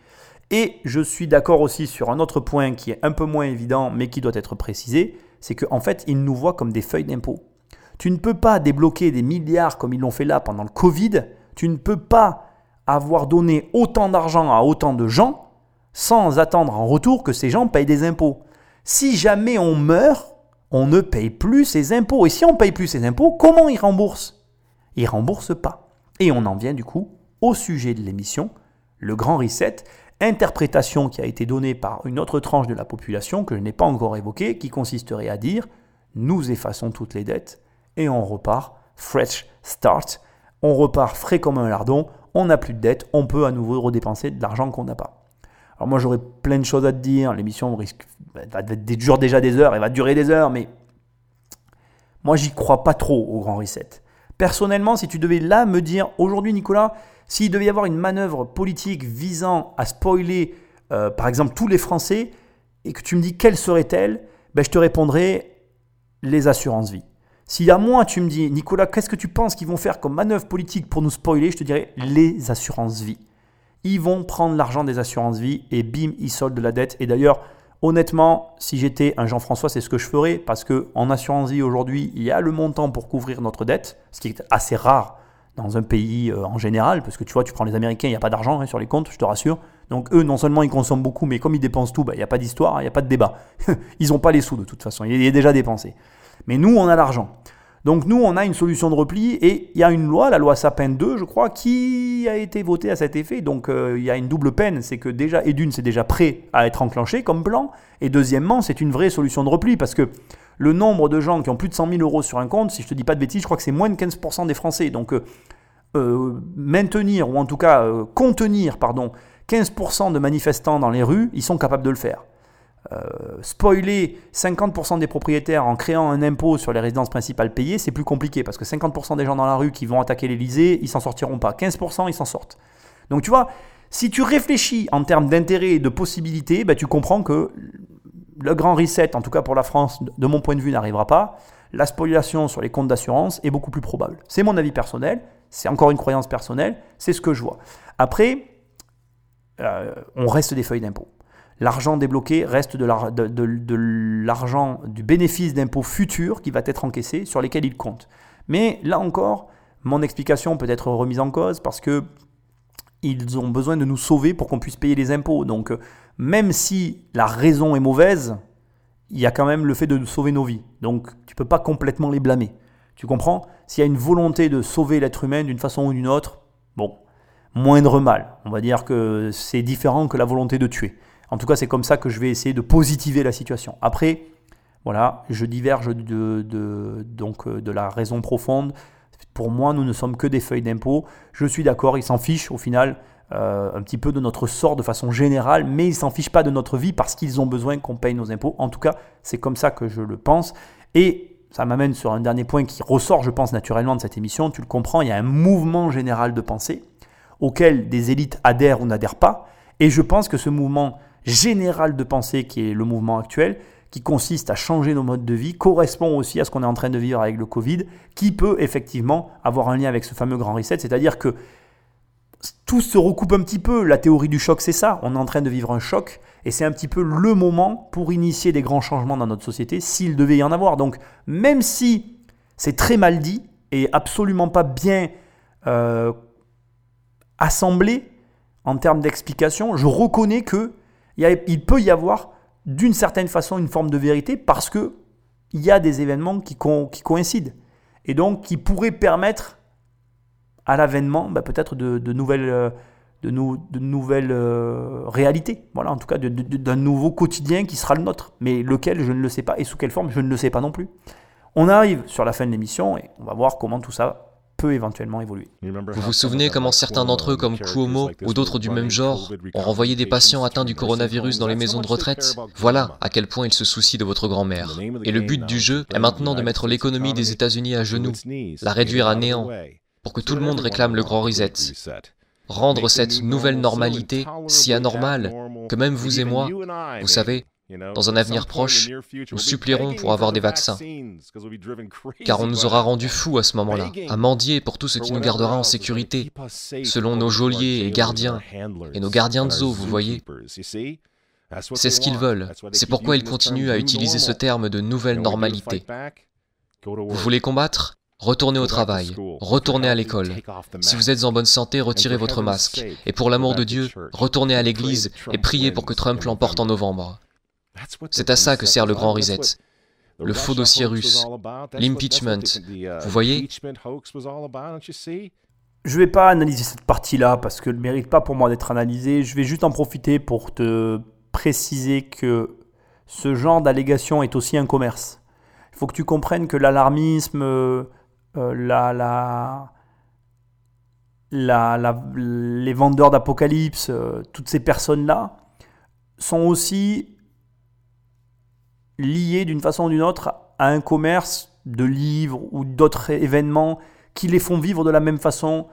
Et je suis d'accord aussi sur un autre point qui est un peu moins évident, mais qui doit être précisé, c'est qu'en fait, ils nous voient comme des feuilles d'impôt. Tu ne peux pas débloquer des milliards comme ils l'ont fait là pendant le Covid. Tu ne peux pas avoir donné autant d'argent à autant de gens sans attendre en retour que ces gens payent des impôts. Si jamais on meurt, on ne paye plus ses impôts. Et si on ne paye plus ses impôts, comment ils remboursent? Ils remboursent pas. Et on en vient du coup au sujet de l'émission, le grand reset, interprétation qui a été donnée par une autre tranche de la population que je n'ai pas encore évoquée, qui consisterait à dire nous effaçons toutes les dettes et on repart fresh start, on repart frais comme un lardon, on n'a plus de dettes, on peut à nouveau redépenser de l'argent qu'on n'a pas. Alors moi j'aurais plein de choses à te dire, l'émission risque, va durer déjà des heures, elle va durer des heures, mais moi j'y crois pas trop au grand reset. Personnellement, si tu devais là me dire aujourd'hui Nicolas, s'il devait y avoir une manœuvre politique visant à spoiler euh, par exemple tous les Français, et que tu me dis quelle serait-elle, ben, je te répondrais les assurances vie. Si à moi tu me dis Nicolas, qu'est-ce que tu penses qu'ils vont faire comme manœuvre politique pour nous spoiler, je te dirais les assurances vie ils vont prendre l'argent des assurances vie et bim, ils soldent de la dette. Et d'ailleurs, honnêtement, si j'étais un Jean-François, c'est ce que je ferais parce que en assurance vie aujourd'hui, il y a le montant pour couvrir notre dette, ce qui est assez rare dans un pays euh, en général, parce que tu vois, tu prends les Américains, il n'y a pas d'argent hein, sur les comptes, je te rassure. Donc eux, non seulement ils consomment beaucoup, mais comme ils dépensent tout, bah, il n'y a pas d'histoire, il n'y a pas de débat. ils n'ont pas les sous de toute façon, il est déjà dépensé. Mais nous, on a l'argent. Donc nous, on a une solution de repli et il y a une loi, la loi Sapin 2, je crois, qui a été votée à cet effet. Donc euh, il y a une double peine, c'est que déjà, et d'une, c'est déjà prêt à être enclenché comme plan, et deuxièmement, c'est une vraie solution de repli parce que le nombre de gens qui ont plus de 100 000 euros sur un compte, si je te dis pas de bêtises, je crois que c'est moins de 15% des Français. Donc euh, euh, maintenir, ou en tout cas contenir, pardon, 15% de manifestants dans les rues, ils sont capables de le faire. Euh, spoiler 50% des propriétaires en créant un impôt sur les résidences principales payées, c'est plus compliqué parce que 50% des gens dans la rue qui vont attaquer l'Elysée, ils s'en sortiront pas. 15%, ils s'en sortent. Donc tu vois, si tu réfléchis en termes d'intérêt et de possibilités, bah, tu comprends que le grand reset, en tout cas pour la France, de mon point de vue, n'arrivera pas. La spoliation sur les comptes d'assurance est beaucoup plus probable. C'est mon avis personnel, c'est encore une croyance personnelle, c'est ce que je vois. Après, euh, on reste des feuilles d'impôt. L'argent débloqué reste de l'argent du bénéfice d'impôts futurs qui va être encaissé, sur lesquels il compte. Mais là encore, mon explication peut être remise en cause parce que ils ont besoin de nous sauver pour qu'on puisse payer les impôts. Donc, même si la raison est mauvaise, il y a quand même le fait de sauver nos vies. Donc, tu peux pas complètement les blâmer. Tu comprends? S'il y a une volonté de sauver l'être humain d'une façon ou d'une autre, bon, moindre mal. On va dire que c'est différent que la volonté de tuer. En tout cas, c'est comme ça que je vais essayer de positiver la situation. Après, voilà, je diverge de, donc, euh, de la raison profonde. Pour moi, nous ne sommes que des feuilles d'impôt. Je suis d'accord, ils s'en fichent au final euh, un petit peu de notre sort de façon générale, mais ils s'en fichent pas de notre vie parce qu'ils ont besoin qu'on paye nos impôts. En tout cas, c'est comme ça que je le pense. Et ça m'amène sur un dernier point qui ressort, je pense, naturellement de cette émission. Tu le comprends, il y a un mouvement général de pensée auquel des élites adhèrent ou n'adhèrent pas. Et je pense que ce mouvement général de pensée qui est le mouvement actuel, qui consiste à changer nos modes de vie, correspond aussi à ce qu'on est en train de vivre avec le Covid, qui peut effectivement avoir un lien avec ce fameux grand reset, c'est-à-dire que tout se recoupe un petit peu. La théorie du choc, c'est ça. On est en train de vivre un choc et c'est un petit peu le moment pour initier des grands changements dans notre société, s'il devait y en avoir. Donc, même si c'est très mal dit et absolument pas bien euh, assemblé en termes d'explication, je reconnais que il, peut y avoir d'une certaine façon une forme de vérité parce que il y a des événements qui, coïncident et donc qui pourraient permettre à l'avènement bah, peut-être de, nouvelles, de, nouvelles euh, réalités. Voilà, en tout cas d'un nouveau quotidien qui sera le nôtre, mais lequel je ne le sais pas et sous quelle forme je ne le sais pas non plus. On arrive sur la fin de l'émission et on va voir comment tout ça peut éventuellement évoluer. Vous vous souvenez comment certains d'entre eux, comme Cuomo ou d'autres du même genre, ont renvoyé des patients atteints du coronavirus dans les maisons de retraite Voilà à quel point ils se soucient de votre grand-mère. Et le but du jeu est maintenant de mettre l'économie des États-Unis à genoux, la réduire à néant, pour que tout le monde réclame le grand reset. Rendre cette nouvelle normalité si anormale que même vous et moi, vous savez, dans un avenir proche, nous supplierons pour avoir des vaccins, car on nous aura rendus fous à ce moment-là, à mendier pour tout ce qui nous gardera en sécurité, selon nos geôliers et gardiens, et nos gardiens de zoo, vous voyez. C'est ce qu'ils veulent, c'est pourquoi ils continuent à utiliser ce terme de nouvelle normalité. Vous voulez combattre? Retournez au travail, retournez à l'école. Si vous êtes en bonne santé, retirez votre masque. Et pour l'amour de Dieu, retournez à l'église et priez pour que Trump l'emporte en novembre. C'est à ça que sert le grand reset. Le faux dossier russe, l'impeachment. Vous voyez? Je ne vais pas analyser cette partie-là parce qu'elle ne mérite pas pour moi d'être analysée. Je vais juste en profiter pour te préciser que ce genre d'allégation est aussi un commerce. Il faut que tu comprennes que l'alarmisme, euh, la, la, les vendeurs d'apocalypse, euh, toutes ces personnes-là, sont aussi liés d'une façon ou d'une autre à un commerce de livres ou d'autres événements qui les font vivre de la même façon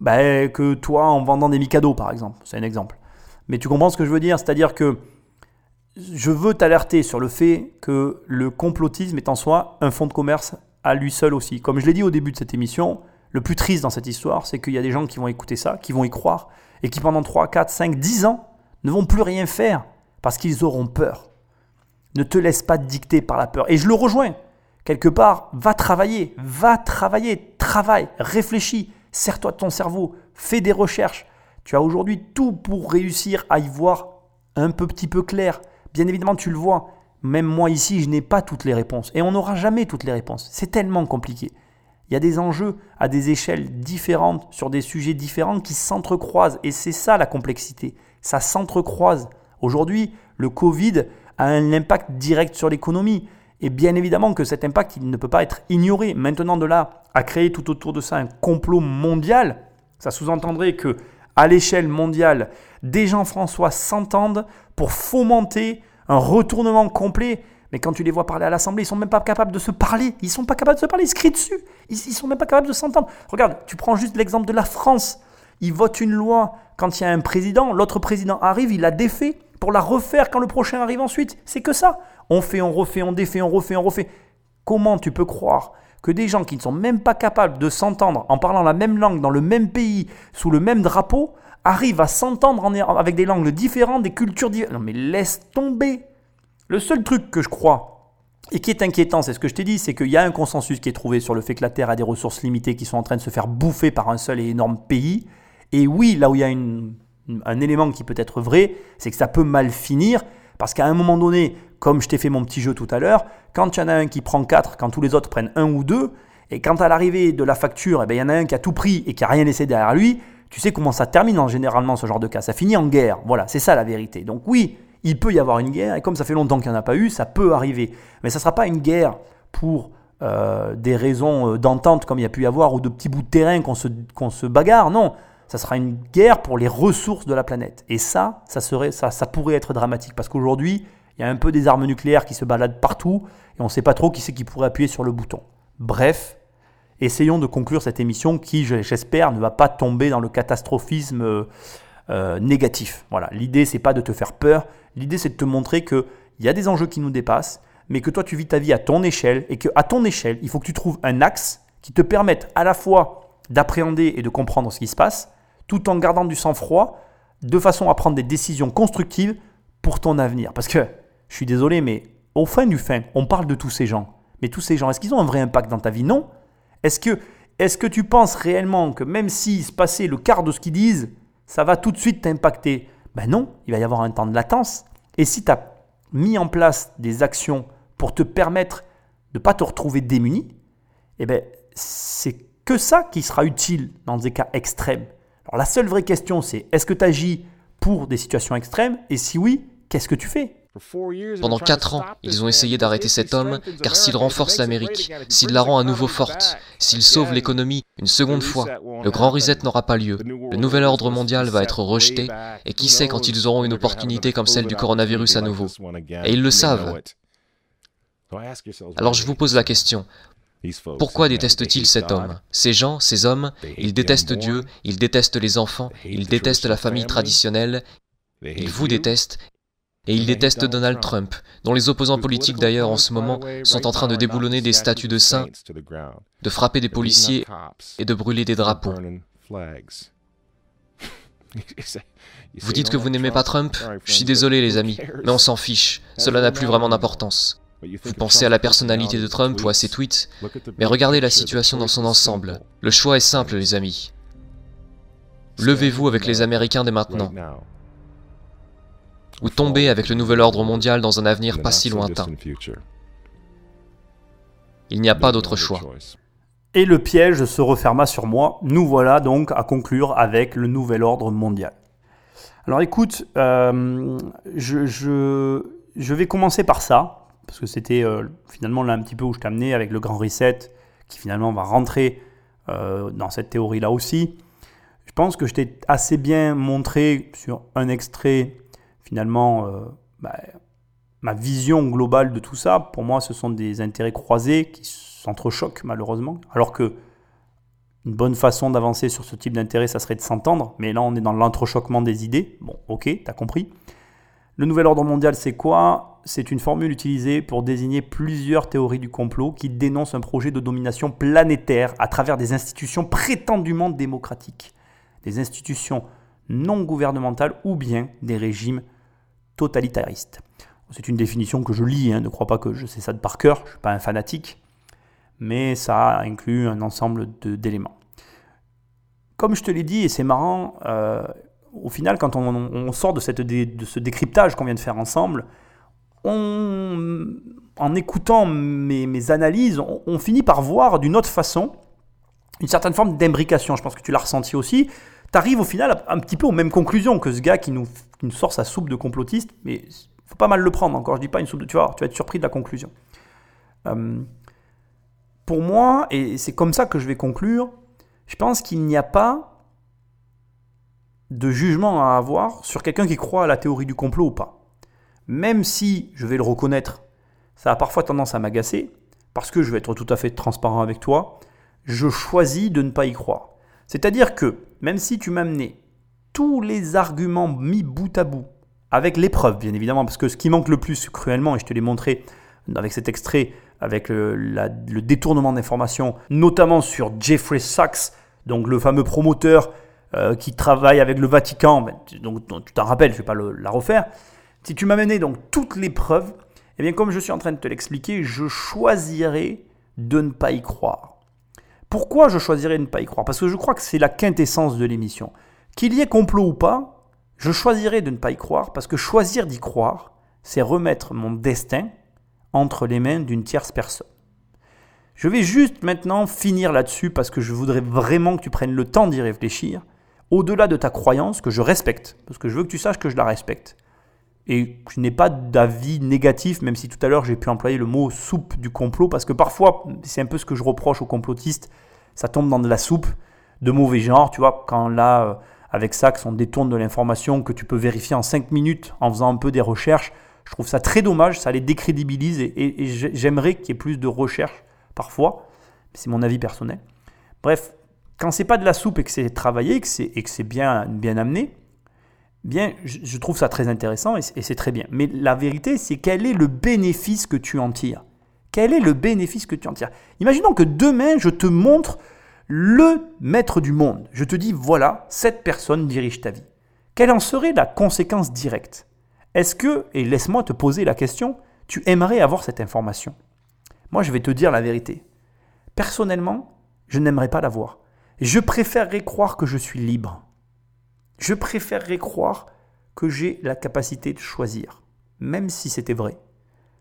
bah, que toi en vendant des Mikado par exemple. C'est un exemple. Mais tu comprends ce que je veux dire? C'est-à-dire que je veux t'alerter sur le fait que le complotisme est en soi un fonds de commerce à lui seul aussi. Comme je l'ai dit au début de cette émission, le plus triste dans cette histoire, c'est qu'il y a des gens qui vont écouter ça, qui vont y croire, et qui pendant 3, 4, 5, 10 ans ne vont plus rien faire parce qu'ils auront peur. Ne te laisse pas dicter par la peur. Et je le rejoins. Quelque part, va travailler, va travailler, travaille, réfléchis, serre-toi de ton cerveau, fais des recherches. Tu as aujourd'hui tout pour réussir à y voir un peu petit peu clair. Bien évidemment, tu le vois. Même moi ici, je n'ai pas toutes les réponses. Et on n'aura jamais toutes les réponses. C'est tellement compliqué. Il y a des enjeux à des échelles différentes, sur des sujets différents qui s'entrecroisent. Et c'est ça la complexité. Ça s'entrecroise. Aujourd'hui, le Covid a un impact direct sur l'économie. Et bien évidemment que cet impact, il ne peut pas être ignoré. Maintenant, de là à créer tout autour de ça un complot mondial, ça sous-entendrait que à l'échelle mondiale, des gens François s'entendent pour fomenter un retournement complet. Mais quand tu les vois parler à l'Assemblée, ils sont même pas capables de se parler. Ils sont pas capables de se parler. Ils se crient dessus. Ils, ils sont même pas capables de s'entendre. Regarde, tu prends juste l'exemple de la France. Ils votent une loi quand il y a un président. L'autre président arrive, il la défait pour la refaire quand le prochain arrive ensuite. C'est que ça. On fait, on refait, on défait, on refait, on refait. Comment tu peux croire que des gens qui ne sont même pas capables de s'entendre en parlant la même langue dans le même pays, sous le même drapeau, arrivent à s'entendre avec des langues différentes, des cultures différentes Non mais laisse tomber. Le seul truc que je crois et qui est inquiétant, c'est ce que je t'ai dit, c'est qu'il y a un consensus qui est trouvé sur le fait que la Terre a des ressources limitées qui sont en train de se faire bouffer par un seul et énorme pays. Et oui, là où il y a une un élément qui peut être vrai, c'est que ça peut mal finir, parce qu'à un moment donné, comme je t'ai fait mon petit jeu tout à l'heure, quand il y en a un qui prend 4, quand tous les autres prennent 1 ou 2, et quand à l'arrivée de la facture, eh ben, il y en a un qui a tout pris et qui n'a rien laissé derrière lui, tu sais comment ça termine en généralement ce genre de cas. Ça finit en guerre. Voilà, c'est ça la vérité. Donc oui, il peut y avoir une guerre, et comme ça fait longtemps qu'il n'y en a pas eu, ça peut arriver. Mais ça ne sera pas une guerre pour euh, des raisons euh, d'entente comme il y a pu y avoir, ou de petits bouts de terrain qu'on se bagarre. Non, ça sera une guerre pour les ressources de la planète. Et ça, ça, serait, ça, ça pourrait être dramatique parce qu'aujourd'hui, il y a un peu des armes nucléaires qui se baladent partout et on ne sait pas trop qui c'est qui pourrait appuyer sur le bouton. Bref, essayons de conclure cette émission qui, j'espère, ne va pas tomber dans le catastrophisme euh, euh, négatif. Voilà, l'idée c'est pas de te faire peur, l'idée c'est de te montrer qu'il y a des enjeux qui nous dépassent, mais que toi tu vis ta vie à ton échelle et qu'à ton échelle, il faut que tu trouves un axe qui te permette à la fois d'appréhender et de comprendre ce qui se passe, tout en gardant du sang-froid, de façon à prendre des décisions constructives pour ton avenir. Parce que, je suis désolé, mais au fin du fin, on parle de tous ces gens. Mais tous ces gens, est-ce qu'ils ont un vrai impact dans ta vie? Non. Est-ce que, tu penses réellement que même s'il se passait le quart de ce qu'ils disent, ça va tout de suite t'impacter? Ben non, il va y avoir un temps de latence. Et si tu as mis en place des actions pour te permettre de ne pas te retrouver démuni, eh ben, c'est que ça qui sera utile dans des cas extrêmes. La seule vraie question, c'est est-ce que tu agis pour des situations extrêmes Et si oui, qu'est-ce que tu fais? Pendant quatre ans, ils ont essayé d'arrêter cet homme, car s'il renforce l'Amérique, s'il la rend à nouveau forte, s'il sauve l'économie une seconde fois, le grand reset n'aura pas lieu, le nouvel ordre mondial va être rejeté, et qui sait quand ils auront une opportunité comme celle du coronavirus à nouveau? Et ils le savent. Alors je vous pose la question, pourquoi détestent-ils cet homme? Ces gens, ces hommes, ils détestent Dieu, ils détestent les enfants, ils détestent la famille traditionnelle, ils vous détestent, et ils détestent Donald Trump, dont les opposants politiques d'ailleurs en ce moment sont en train de déboulonner des statues de saints, de frapper des policiers et de brûler des drapeaux. Vous dites que vous n'aimez pas Trump? Je suis désolé les amis, mais on s'en fiche, cela n'a plus vraiment d'importance. Vous pensez à la personnalité de Trump ou à ses tweets, mais regardez la situation dans son ensemble. Le choix est simple, les amis. Levez-vous avec les Américains dès maintenant, ou tombez avec le nouvel ordre mondial dans un avenir pas si lointain. Il n'y a pas d'autre choix. Et le piège se referma sur moi. Nous voilà donc à conclure avec le nouvel ordre mondial. Alors écoute, euh, je, je vais commencer par ça, parce que c'était euh, finalement là un petit peu où je t'amenais avec le grand reset, qui finalement va rentrer euh, dans cette théorie-là aussi. Je pense que je t'ai assez bien montré sur un extrait, finalement, euh, bah, ma vision globale de tout ça. Pour moi, ce sont des intérêts croisés qui s'entrechoquent malheureusement, alors que une bonne façon d'avancer sur ce type d'intérêt, ça serait de s'entendre, mais là on est dans l'entrechoquement des idées. Bon, ok, t'as compris. Le nouvel ordre mondial, c'est quoi? C'est une formule utilisée pour désigner plusieurs théories du complot qui dénoncent un projet de domination planétaire à travers des institutions prétendument démocratiques, des institutions non gouvernementales ou bien des régimes totalitaristes. C'est une définition que je lis, hein, ne crois pas que je sais ça de par cœur, je ne suis pas un fanatique, mais ça inclut un ensemble d'éléments. Comme je te l'ai dit, et c'est marrant, euh, au final, quand on, sort de, cette, de ce décryptage qu'on vient de faire ensemble, on, en écoutant mes, analyses, on, finit par voir d'une autre façon une certaine forme d'imbrication. Je pense que tu l'as ressenti aussi. Tu arrives au final un petit peu aux mêmes conclusions que ce gars qui nous, sort sa soupe de complotiste, mais faut pas mal le prendre encore. Je dis pas une soupe de. Tu vois, tu vas être surpris de la conclusion. Euh, pour moi, et c'est comme ça que je vais conclure, je pense qu'il n'y a pas de jugement à avoir sur quelqu'un qui croit à la théorie du complot ou pas. Même si, je vais le reconnaître, ça a parfois tendance à m'agacer, parce que je vais être tout à fait transparent avec toi, je choisis de ne pas y croire. C'est-à-dire que, même si tu amené tous les arguments mis bout à bout, avec l'épreuve bien évidemment, parce que ce qui manque le plus cruellement, et je te l'ai montré avec cet extrait, avec le détournement d'informations, notamment sur Jeffrey Sachs, donc le fameux promoteur euh, qui travaille avec le Vatican, donc, tu t'en rappelles, je ne vais pas la refaire. Si tu m'amenais donc toutes les preuves, eh bien comme je suis en train de te l'expliquer, je choisirais de ne pas y croire. Pourquoi je choisirais de ne pas y croire? Parce que je crois que c'est la quintessence de l'émission. Qu'il y ait complot ou pas, je choisirais de ne pas y croire parce que choisir d'y croire, c'est remettre mon destin entre les mains d'une tierce personne. Je vais juste maintenant finir là-dessus parce que je voudrais vraiment que tu prennes le temps d'y réfléchir au-delà de ta croyance que je respecte, parce que je veux que tu saches que je la respecte. Et je n'ai pas d'avis négatif, même si tout à l'heure j'ai pu employer le mot soupe du complot, parce que parfois, c'est un peu ce que je reproche aux complotistes, ça tombe dans de la soupe de mauvais genre, tu vois, quand là, euh, avec Sax, on détourne de l'information que tu peux vérifier en 5 minutes en faisant un peu des recherches, je trouve ça très dommage, ça les décrédibilise, et, et j'aimerais qu'il y ait plus de recherches parfois, c'est mon avis personnel. Bref, quand c'est pas de la soupe et que c'est travaillé et que c'est bien, bien amené, bien, je, trouve ça très intéressant et c'est très bien. Mais la vérité, c'est quel est le bénéfice que tu en tires? Quel est le bénéfice que tu en tires? Imaginons que demain, je te montre le maître du monde. Je te dis, voilà, cette personne dirige ta vie. Quelle en serait la conséquence directe? Est-ce que, et laisse-moi te poser la question, tu aimerais avoir cette information? Moi, je vais te dire la vérité. Personnellement, je n'aimerais pas l'avoir. Je préférerais croire que je suis libre. Je préférerais croire que j'ai la capacité de choisir, même si c'était vrai.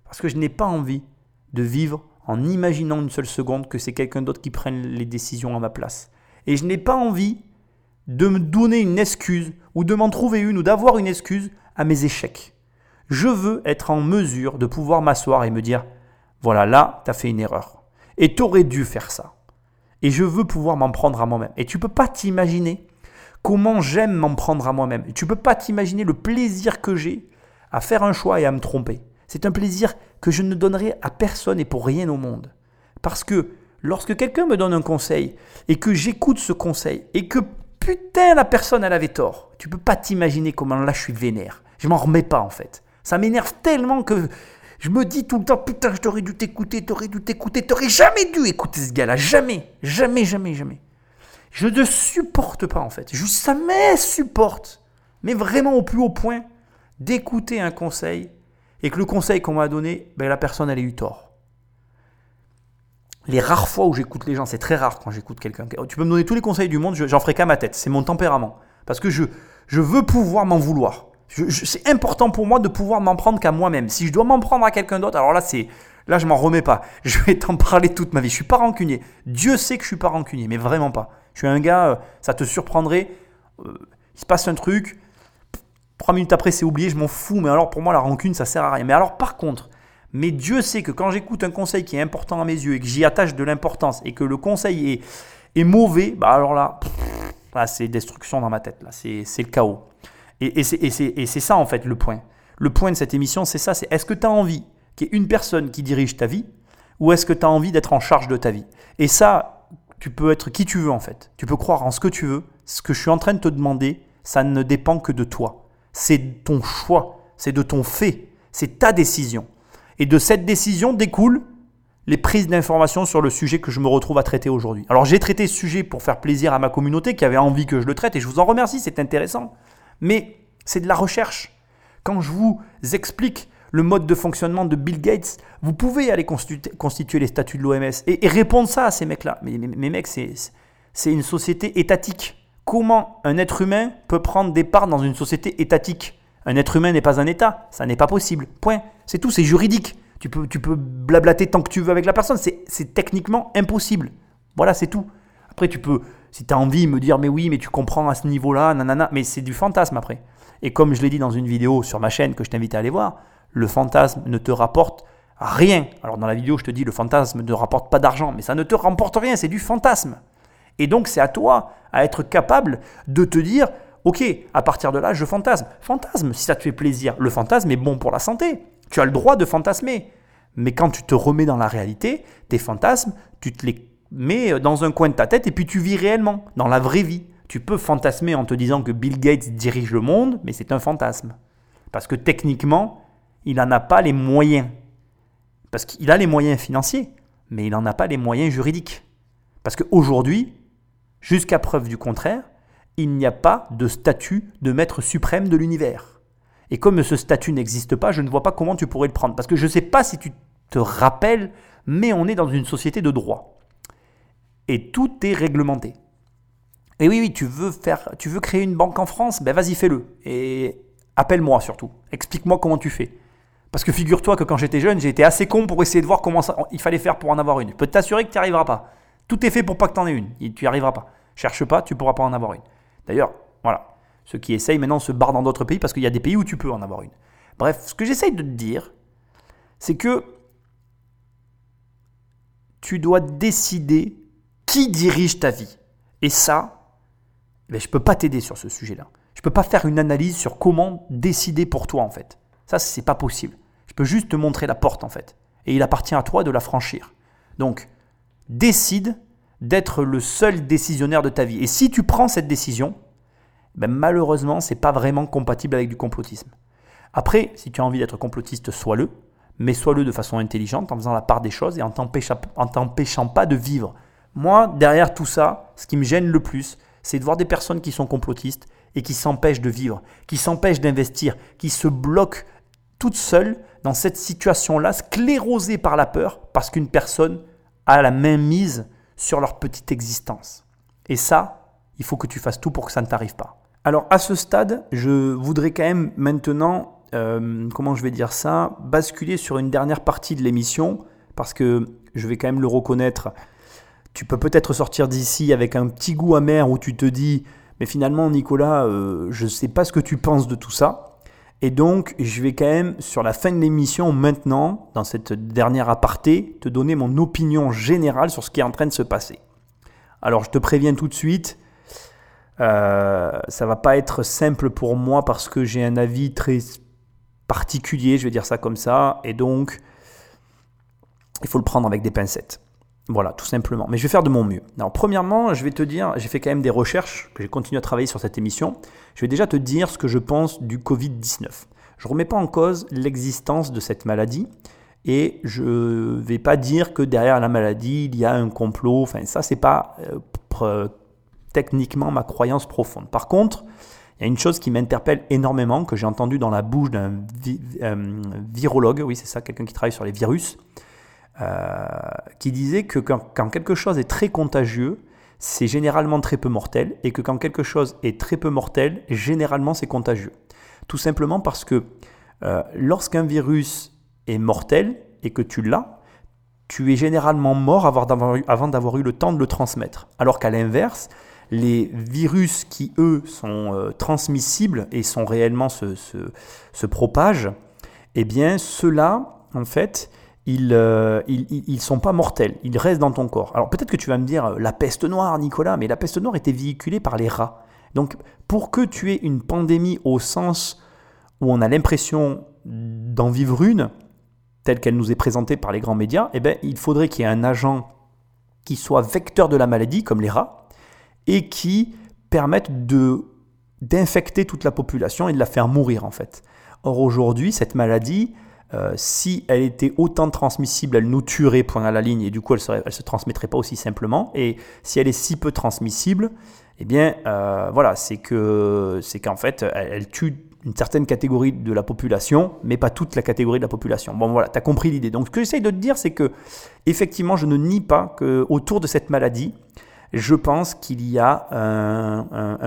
Parce que je n'ai pas envie de vivre en imaginant une seule seconde que c'est quelqu'un d'autre qui prenne les décisions à ma place. Et je n'ai pas envie de me donner une excuse, ou de m'en trouver une, ou d'avoir une excuse à mes échecs. Je veux être en mesure de pouvoir m'asseoir et me dire, voilà, là, tu as fait une erreur. Et tu aurais dû faire ça. Et je veux pouvoir m'en prendre à moi-même. Et tu peux pas t'imaginer comment j'aime m'en prendre à moi-même. Tu peux pas t'imaginer le plaisir que j'ai à faire un choix et à me tromper. C'est un plaisir que je ne donnerai à personne et pour rien au monde. Parce que lorsque quelqu'un me donne un conseil et que j'écoute ce conseil et que putain la personne elle avait tort, tu peux pas t'imaginer comment là je suis vénère. Je m'en remets pas en fait. Ça m'énerve tellement que je me dis tout le temps putain je t'aurais dû t'écouter, t'aurais dû t'écouter, t'aurais jamais dû écouter ce gars-là, jamais, jamais, jamais, jamais. Je ne supporte pas en fait. Je jamais supporte, mais vraiment au plus haut point, d'écouter un conseil et que le conseil qu'on m'a donné, ben, la personne elle a eu tort les rares fois où j'écoute les gens, c'est très rare quand j'écoute quelqu'un. Tu peux me donner tous les conseils du monde, j'en ferai qu'à ma tête. C'est mon tempérament. Parce que je, je veux pouvoir m'en vouloir. C'est important pour moi de pouvoir m'en prendre qu'à moi-même. Si je dois m'en prendre à quelqu'un d'autre, alors là, c'est, là, je m'en remets pas. Je vais t'en parler toute ma vie. Je suis pas rancunier. Dieu sait que je suis pas rancunier, mais vraiment pas. Je suis un gars, euh, ça te surprendrait. Euh, il se passe un truc. Trois minutes après, c'est oublié. Je m'en fous. Mais alors, pour moi, la rancune, ça sert à rien. Mais alors, par contre, mais Dieu sait que quand j'écoute un conseil qui est important à mes yeux et que j'y attache de l'importance et que le conseil est, est mauvais, bah alors là, c'est destruction dans ma tête. Là, c'est, le chaos. Et, c'est, ça en fait le point. Le point de cette émission, c'est ça. C'est est-ce que tu as envie qu'il y ait une personne qui dirige ta vie ou est-ce que tu as envie d'être en charge de ta vie? Et ça, tu peux être qui tu veux en fait. Tu peux croire en ce que tu veux. Ce que je suis en train de te demander, ça ne dépend que de toi. C'est ton choix, c'est de ton fait, c'est ta décision. Et de cette décision découlent les prises d'informations sur le sujet que je me retrouve à traiter aujourd'hui. Alors j'ai traité ce sujet pour faire plaisir à ma communauté qui avait envie que je le traite et je vous en remercie, c'est intéressant. Mais c'est de la recherche. Quand je vous explique le mode de fonctionnement de Bill Gates, vous pouvez aller constituer, les statuts de l'OMS et, répondre ça à ces mecs-là. Mais, mes mecs, c'est une société étatique. Comment un être humain peut prendre des parts dans une société étatique? Un être humain n'est pas un État, ça n'est pas possible. Point. C'est tout, c'est juridique. Tu peux, tu peux blablater tant que tu veux avec la personne, c'est techniquement impossible. Voilà, c'est tout. Après, tu peux, si tu as envie, me dire, mais oui, mais tu comprends à ce niveau-là, nanana, mais c'est du fantasme après. Et comme je l'ai dit dans une vidéo sur ma chaîne que je t'invite à aller voir, le fantasme ne te rapporte rien. Alors dans la vidéo, je te dis, le fantasme ne rapporte pas d'argent, mais ça ne te rapporte rien, c'est du fantasme. Et donc, c'est à toi à être capable de te dire, Ok, à partir de là, je fantasme. Fantasme, si ça te fait plaisir. Le fantasme est bon pour la santé. Tu as le droit de fantasmer. Mais quand tu te remets dans la réalité, tes fantasmes, tu te les mets dans un coin de ta tête et puis tu vis réellement, dans la vraie vie. Tu peux fantasmer en te disant que Bill Gates dirige le monde, mais c'est un fantasme. Parce que techniquement, il n'en a pas les moyens. Parce qu'il a les moyens financiers, mais il n'en a pas les moyens juridiques. Parce qu'aujourd'hui, jusqu'à preuve du contraire, il n'y a pas de statut de maître suprême de l'univers. Et comme ce statut n'existe pas, je ne vois pas comment tu pourrais le prendre. Parce que je ne sais pas si tu te rappelles, mais on est dans une société de droit. Et tout est réglementé. Et oui, oui, tu veux, faire, tu veux créer une banque en France, ben vas-y, fais-le. Et appelle-moi surtout. Explique-moi comment tu fais. Parce que figure-toi que quand j'étais jeune, j'ai été assez con pour essayer de voir comment il fallait faire pour en avoir une. Je peux t'assurer que tu n'y arriveras pas. Tout est fait pour pas que tu en aies une. Tu n'y arriveras pas. Cherche pas, tu pourras pas en avoir une. D'ailleurs, voilà, ceux qui essayent maintenant se barrent dans d'autres pays parce qu'il y a des pays où tu peux en avoir une. Bref, ce que j'essaye de te dire, c'est que tu dois décider qui dirige ta vie. Et ça, ben, je ne peux pas t'aider sur ce sujet-là. Je ne peux pas faire une analyse sur comment décider pour toi, en fait. Ça, c'est pas possible. Je peux juste te montrer la porte, en fait. Et il appartient à toi de la franchir. Donc, décide d'être le seul décisionnaire de ta vie. Et si tu prends cette décision, ben malheureusement, c'est pas vraiment compatible avec du complotisme. Après, si tu as envie d'être complotiste, sois-le, mais sois-le de façon intelligente, en faisant la part des choses et en t'empêchant pas de vivre. Moi, derrière tout ça, ce qui me gêne le plus, c'est de voir des personnes qui sont complotistes et qui s'empêchent de vivre, qui s'empêchent d'investir, qui se bloquent toutes seules dans cette situation-là, sclérosées par la peur, parce qu'une personne a la main mise sur leur petite existence. Et ça, il faut que tu fasses tout pour que ça ne t'arrive pas. Alors à ce stade, je voudrais quand même maintenant, euh, comment je vais dire ça, basculer sur une dernière partie de l'émission, parce que je vais quand même le reconnaître, tu peux peut-être sortir d'ici avec un petit goût amer où tu te dis, mais finalement Nicolas, euh, je ne sais pas ce que tu penses de tout ça. Et donc, je vais quand même, sur la fin de l'émission, maintenant, dans cette dernière aparté, te donner mon opinion générale sur ce qui est en train de se passer. Alors, je te préviens tout de suite, euh, ça va pas être simple pour moi parce que j'ai un avis très particulier, je vais dire ça comme ça, et donc, il faut le prendre avec des pincettes. Voilà, tout simplement. Mais je vais faire de mon mieux. Alors, premièrement, je vais te dire, j'ai fait quand même des recherches, j'ai continué à travailler sur cette émission. Je vais déjà te dire ce que je pense du Covid-19. Je ne remets pas en cause l'existence de cette maladie et je ne vais pas dire que derrière la maladie, il y a un complot. Enfin, ça, c'est pas euh, techniquement ma croyance profonde. Par contre, il y a une chose qui m'interpelle énormément, que j'ai entendu dans la bouche d'un euh, virologue, oui, c'est ça, quelqu'un qui travaille sur les virus. Qui disait que quand, quelque chose est très contagieux, c'est généralement très peu mortel, et que quand quelque chose est très peu mortel, généralement c'est contagieux. Tout simplement parce que euh, lorsqu'un virus est mortel et que tu l'as, tu es généralement mort avant d'avoir eu le temps de le transmettre. Alors qu'à l'inverse, les virus qui, eux, sont euh, transmissibles et sont réellement se, se propagent, eh bien, ceux-là, en fait, ils, euh, ils, sont pas mortels, ils restent dans ton corps. Alors peut-être que tu vas me dire la peste noire, Nicolas, mais la peste noire était véhiculée par les rats. Donc pour que tu aies une pandémie au sens où on a l'impression d'en vivre une, telle qu'elle nous est présentée par les grands médias, eh bien, il faudrait qu'il y ait un agent qui soit vecteur de la maladie, comme les rats, et qui permette d'infecter toute la population et de la faire mourir en fait. Or aujourd'hui, cette maladie, euh, si elle était autant transmissible, elle nous tuerait point à la ligne et du coup elle ne se transmettrait pas aussi simplement. Et si elle est si peu transmissible, eh bien euh, voilà, c'est que c'est qu'en fait elle, tue une certaine catégorie de la population, mais pas toute la catégorie de la population. Bon voilà, tu as compris l'idée. Donc ce que j'essaye de te dire, c'est que effectivement, je ne nie pas que autour de cette maladie, je pense qu'il y a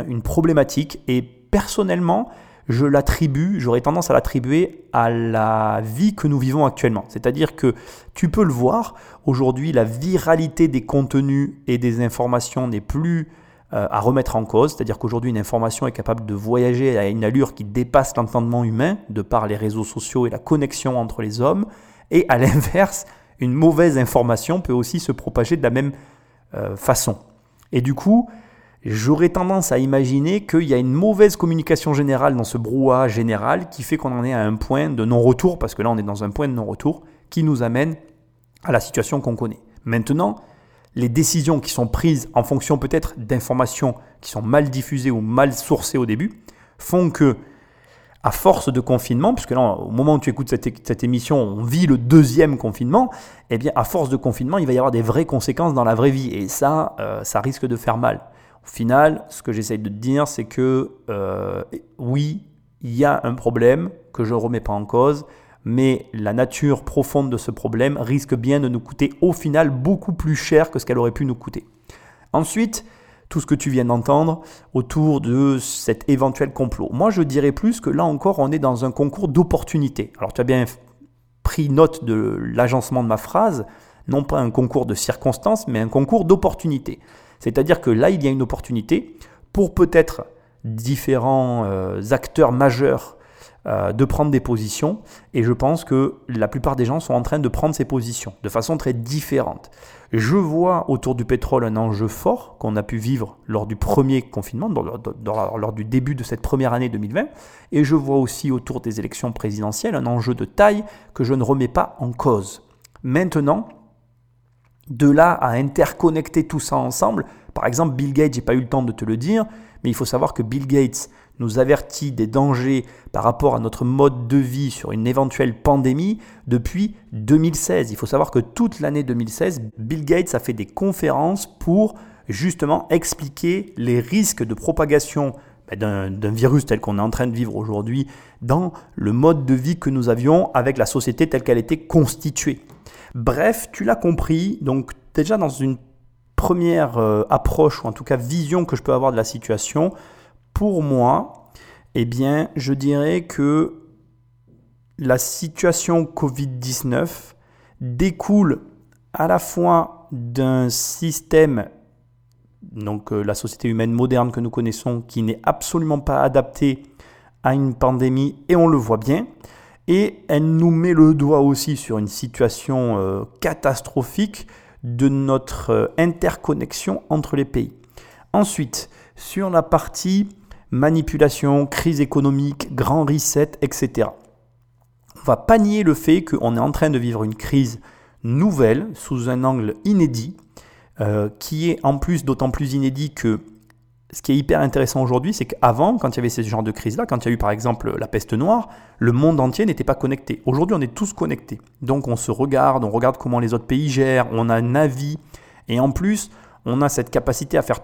une problématique et personnellement, je l'attribue, j'aurais tendance à l'attribuer à la vie que nous vivons actuellement. C'est-à-dire que tu peux le voir, aujourd'hui la viralité des contenus et des informations n'est plus euh, à remettre en cause, c'est-à-dire qu'aujourd'hui une information est capable de voyager à une allure qui dépasse l'entendement humain de par les réseaux sociaux et la connexion entre les hommes, et à l'inverse, une mauvaise information peut aussi se propager de la même euh, façon. Et du coup, j'aurais tendance à imaginer qu'il y a une mauvaise communication générale dans ce brouhaha général qui fait qu'on en est à un point de non-retour, parce que là on est dans un point de non-retour, qui nous amène à la situation qu'on connaît. Maintenant, les décisions qui sont prises en fonction peut-être d'informations qui sont mal diffusées ou mal sourcées au début, font que, à force de confinement, puisque là, au moment où tu écoutes cette, émission, on vit le deuxième confinement, eh bien, à force de confinement, il va y avoir des vraies conséquences dans la vraie vie. Et ça, euh, ça risque de faire mal. Au final, ce que j'essaye de te dire, c'est que euh, oui, il y a un problème que je ne remets pas en cause, mais la nature profonde de ce problème risque bien de nous coûter au final beaucoup plus cher que ce qu'elle aurait pu nous coûter. Ensuite, tout ce que tu viens d'entendre autour de cet éventuel complot. Moi, je dirais plus que là encore, on est dans un concours d'opportunités. Alors, tu as bien pris note de l'agencement de ma phrase, non pas un concours de circonstances, mais un concours d'opportunités. C'est-à-dire que là, il y a une opportunité pour peut-être différents euh, acteurs majeurs euh, de prendre des positions. Et je pense que la plupart des gens sont en train de prendre ces positions de façon très différente. Je vois autour du pétrole un enjeu fort qu'on a pu vivre lors du premier confinement, lors, du début de cette première année 2020. Et je vois aussi autour des élections présidentielles un enjeu de taille que je ne remets pas en cause. Maintenant, de là à interconnecter tout ça ensemble, par exemple, Bill Gates, j'ai pas eu le temps de te le dire, mais il faut savoir que Bill Gates nous avertit des dangers par rapport à notre mode de vie sur une éventuelle pandémie depuis 2016. Il faut savoir que toute l'année 2016, Bill Gates a fait des conférences pour justement expliquer les risques de propagation ben, d'un virus tel qu'on est en train de vivre aujourd'hui dans le mode de vie que nous avions avec la société telle qu'elle était constituée. Bref, tu l'as compris, donc déjà dans une première euh, approche, ou en tout cas vision que je peux avoir de la situation, pour moi, eh bien, je dirais que la situation Covid-19 découle à la fois d'un système, donc euh, la société humaine moderne que nous connaissons, qui n'est absolument pas adapté à une pandémie et on le voit bien. Et elle nous met le doigt aussi sur une situation euh, catastrophique de notre euh, interconnexion entre les pays. Ensuite, sur la partie manipulation, crise économique, grand reset, etc. On va pas nier le fait qu'on est en train de vivre une crise nouvelle sous un angle inédit, euh, qui est en plus d'autant plus inédit que ce qui est hyper intéressant aujourd'hui, c'est qu'avant, quand il y avait ce genre de crise-là, quand il y a eu par exemple la peste noire, le monde entier n'était pas connecté. Aujourd'hui, on est tous connectés. Donc on se regarde, on regarde comment les autres pays gèrent, on a un avis, et en plus, on a cette capacité à faire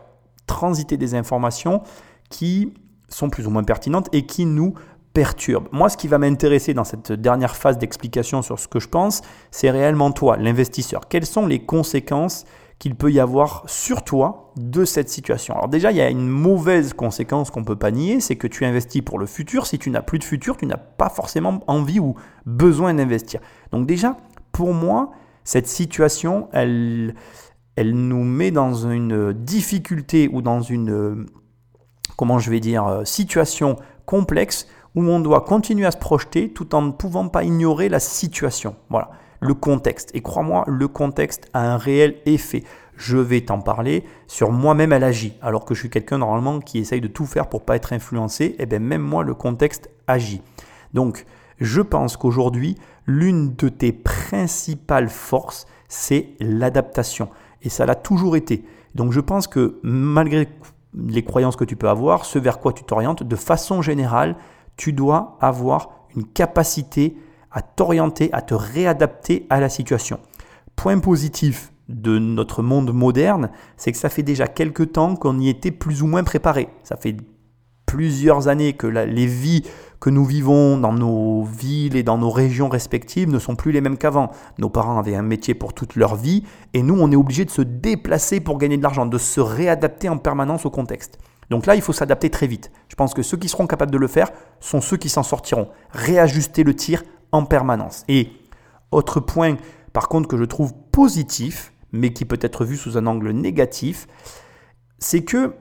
transiter des informations qui sont plus ou moins pertinentes et qui nous perturbent. Moi, ce qui va m'intéresser dans cette dernière phase d'explication sur ce que je pense, c'est réellement toi, l'investisseur. Quelles sont les conséquences qu'il peut y avoir sur toi de cette situation. Alors déjà, il y a une mauvaise conséquence qu'on ne peut pas nier, c'est que tu investis pour le futur. Si tu n'as plus de futur, tu n'as pas forcément envie ou besoin d'investir. Donc déjà, pour moi, cette situation, elle, elle nous met dans une difficulté ou dans une, comment je vais dire, situation complexe où on doit continuer à se projeter tout en ne pouvant pas ignorer la situation. Voilà le contexte. Et crois-moi, le contexte a un réel effet. Je vais t'en parler. Sur moi-même, elle agit. Alors que je suis quelqu'un normalement qui essaye de tout faire pour pas être influencé. Et eh bien même moi, le contexte agit. Donc, je pense qu'aujourd'hui, l'une de tes principales forces, c'est l'adaptation. Et ça l'a toujours été. Donc, je pense que malgré les croyances que tu peux avoir, ce vers quoi tu t'orientes, de façon générale, tu dois avoir une capacité à t'orienter, à te réadapter à la situation. Point positif de notre monde moderne, c'est que ça fait déjà quelques temps qu'on y était plus ou moins préparé. Ça fait plusieurs années que les vies que nous vivons dans nos villes et dans nos régions respectives ne sont plus les mêmes qu'avant. Nos parents avaient un métier pour toute leur vie et nous, on est obligé de se déplacer pour gagner de l'argent, de se réadapter en permanence au contexte. Donc là, il faut s'adapter très vite. Je pense que ceux qui seront capables de le faire sont ceux qui s'en sortiront. Réajuster le tir en permanence. Et autre point, par contre, que je trouve positif, mais qui peut être vu sous un angle négatif, c'est que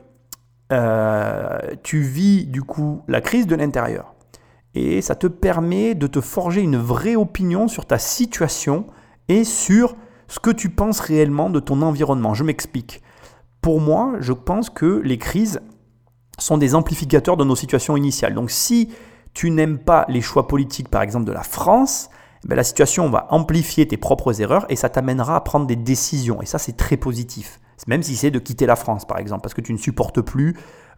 euh, tu vis du coup la crise de l'intérieur. Et ça te permet de te forger une vraie opinion sur ta situation et sur ce que tu penses réellement de ton environnement. Je m'explique. Pour moi, je pense que les crises sont des amplificateurs de nos situations initiales. Donc si tu n'aimes pas les choix politiques, par exemple, de la France, eh ben, la situation va amplifier tes propres erreurs et ça t'amènera à prendre des décisions. Et ça, c'est très positif. Même si c'est de quitter la France, par exemple, parce que tu ne supportes plus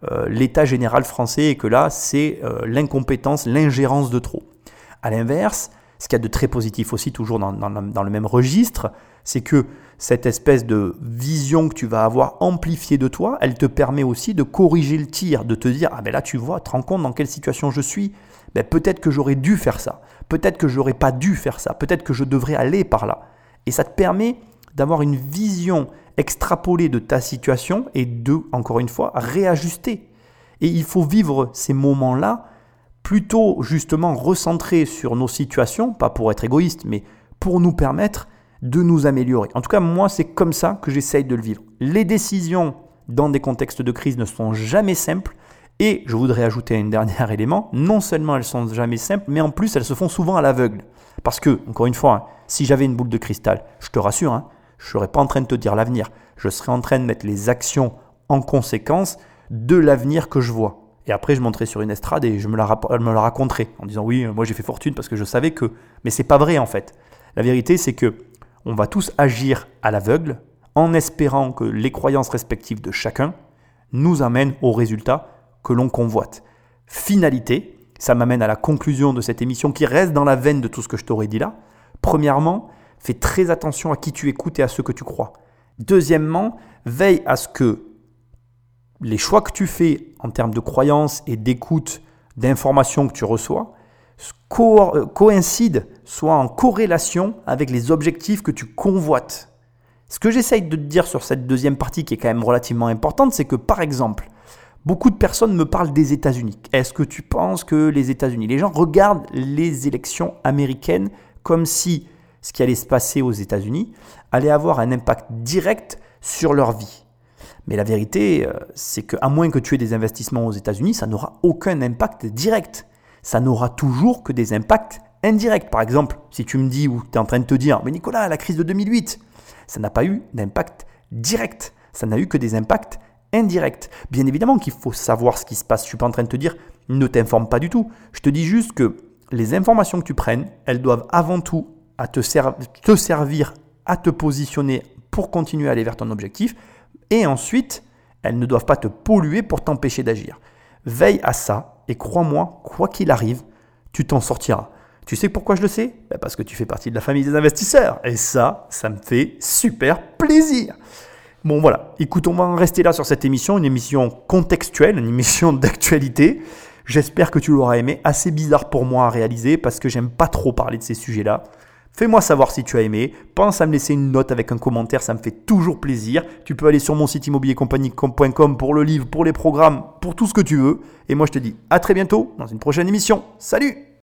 euh, l'état général français et que là, c'est euh, l'incompétence, l'ingérence de trop. À l'inverse, ce qu'il y a de très positif aussi, toujours dans, dans le même registre, c'est que cette espèce de vision que tu vas avoir amplifiée de toi, elle te permet aussi de corriger le tir, de te dire ah ben là tu vois, te rends compte dans quelle situation je suis, ben peut-être que j'aurais dû faire ça, peut-être que j'aurais pas dû faire ça, peut-être que je devrais aller par là. Et ça te permet d'avoir une vision extrapolée de ta situation et de, encore une fois, réajuster. Et il faut vivre ces moments-là plutôt justement recentrés sur nos situations, pas pour être égoïste, mais pour nous permettre de nous améliorer. En tout cas, moi, c'est comme ça que j'essaye de le vivre. Les décisions dans des contextes de crise ne sont jamais simples. Et je voudrais ajouter un dernier élément, non seulement elles sont jamais simples, mais en plus elles se font souvent à l'aveugle. Parce que, encore une fois, hein, si j'avais une boule de cristal, je te rassure, hein, je ne serais pas en train de te dire l'avenir, je serais en train de mettre les actions en conséquence de l'avenir que je vois. Et après, je monterai sur une estrade et je me la, me la raconterai en disant oui, moi j'ai fait fortune parce que je savais que. Mais c'est pas vrai en fait. La vérité, c'est que on va tous agir à l'aveugle en espérant que les croyances respectives de chacun nous amènent au résultat que l'on convoite. Finalité, ça m'amène à la conclusion de cette émission qui reste dans la veine de tout ce que je t'aurais dit là. Premièrement, fais très attention à qui tu écoutes et à ce que tu crois. Deuxièmement, veille à ce que les choix que tu fais en termes de croyances et d'écoute d'informations que tu reçois euh, coïncident, soit en corrélation avec les objectifs que tu convoites. Ce que j'essaye de te dire sur cette deuxième partie qui est quand même relativement importante, c'est que par exemple, beaucoup de personnes me parlent des États-Unis. Est-ce que tu penses que les États-Unis, les gens regardent les élections américaines comme si ce qui allait se passer aux États-Unis allait avoir un impact direct sur leur vie? Mais la vérité, euh, c'est qu'à moins que tu aies des investissements aux États-Unis, ça n'aura aucun impact direct. Ça n'aura toujours que des impacts indirects. Par exemple, si tu me dis ou tu es en train de te dire, mais Nicolas, la crise de 2008, ça n'a pas eu d'impact direct. Ça n'a eu que des impacts indirects. Bien évidemment qu'il faut savoir ce qui se passe. Je ne suis pas en train de te dire, ne t'informe pas du tout. Je te dis juste que les informations que tu prennes, elles doivent avant tout te, te servir à te positionner pour continuer à aller vers ton objectif. Et ensuite, elles ne doivent pas te polluer pour t'empêcher d'agir. Veille à ça et crois-moi, quoi qu'il arrive, tu t'en sortiras. Tu sais pourquoi je le sais? Ben Parce que tu fais partie de la famille des investisseurs. Et ça, ça me fait super plaisir. Bon voilà, écoute, on va en rester là sur cette émission, une émission contextuelle, une émission d'actualité. J'espère que tu l'auras aimé, assez bizarre pour moi à réaliser parce que j'aime pas trop parler de ces sujets-là. Fais-moi savoir si tu as aimé. Pense à me laisser une note avec un commentaire, ça me fait toujours plaisir. Tu peux aller sur mon site immobiliercompagnie.com pour le livre, pour les programmes, pour tout ce que tu veux. Et moi je te dis à très bientôt dans une prochaine émission. Salut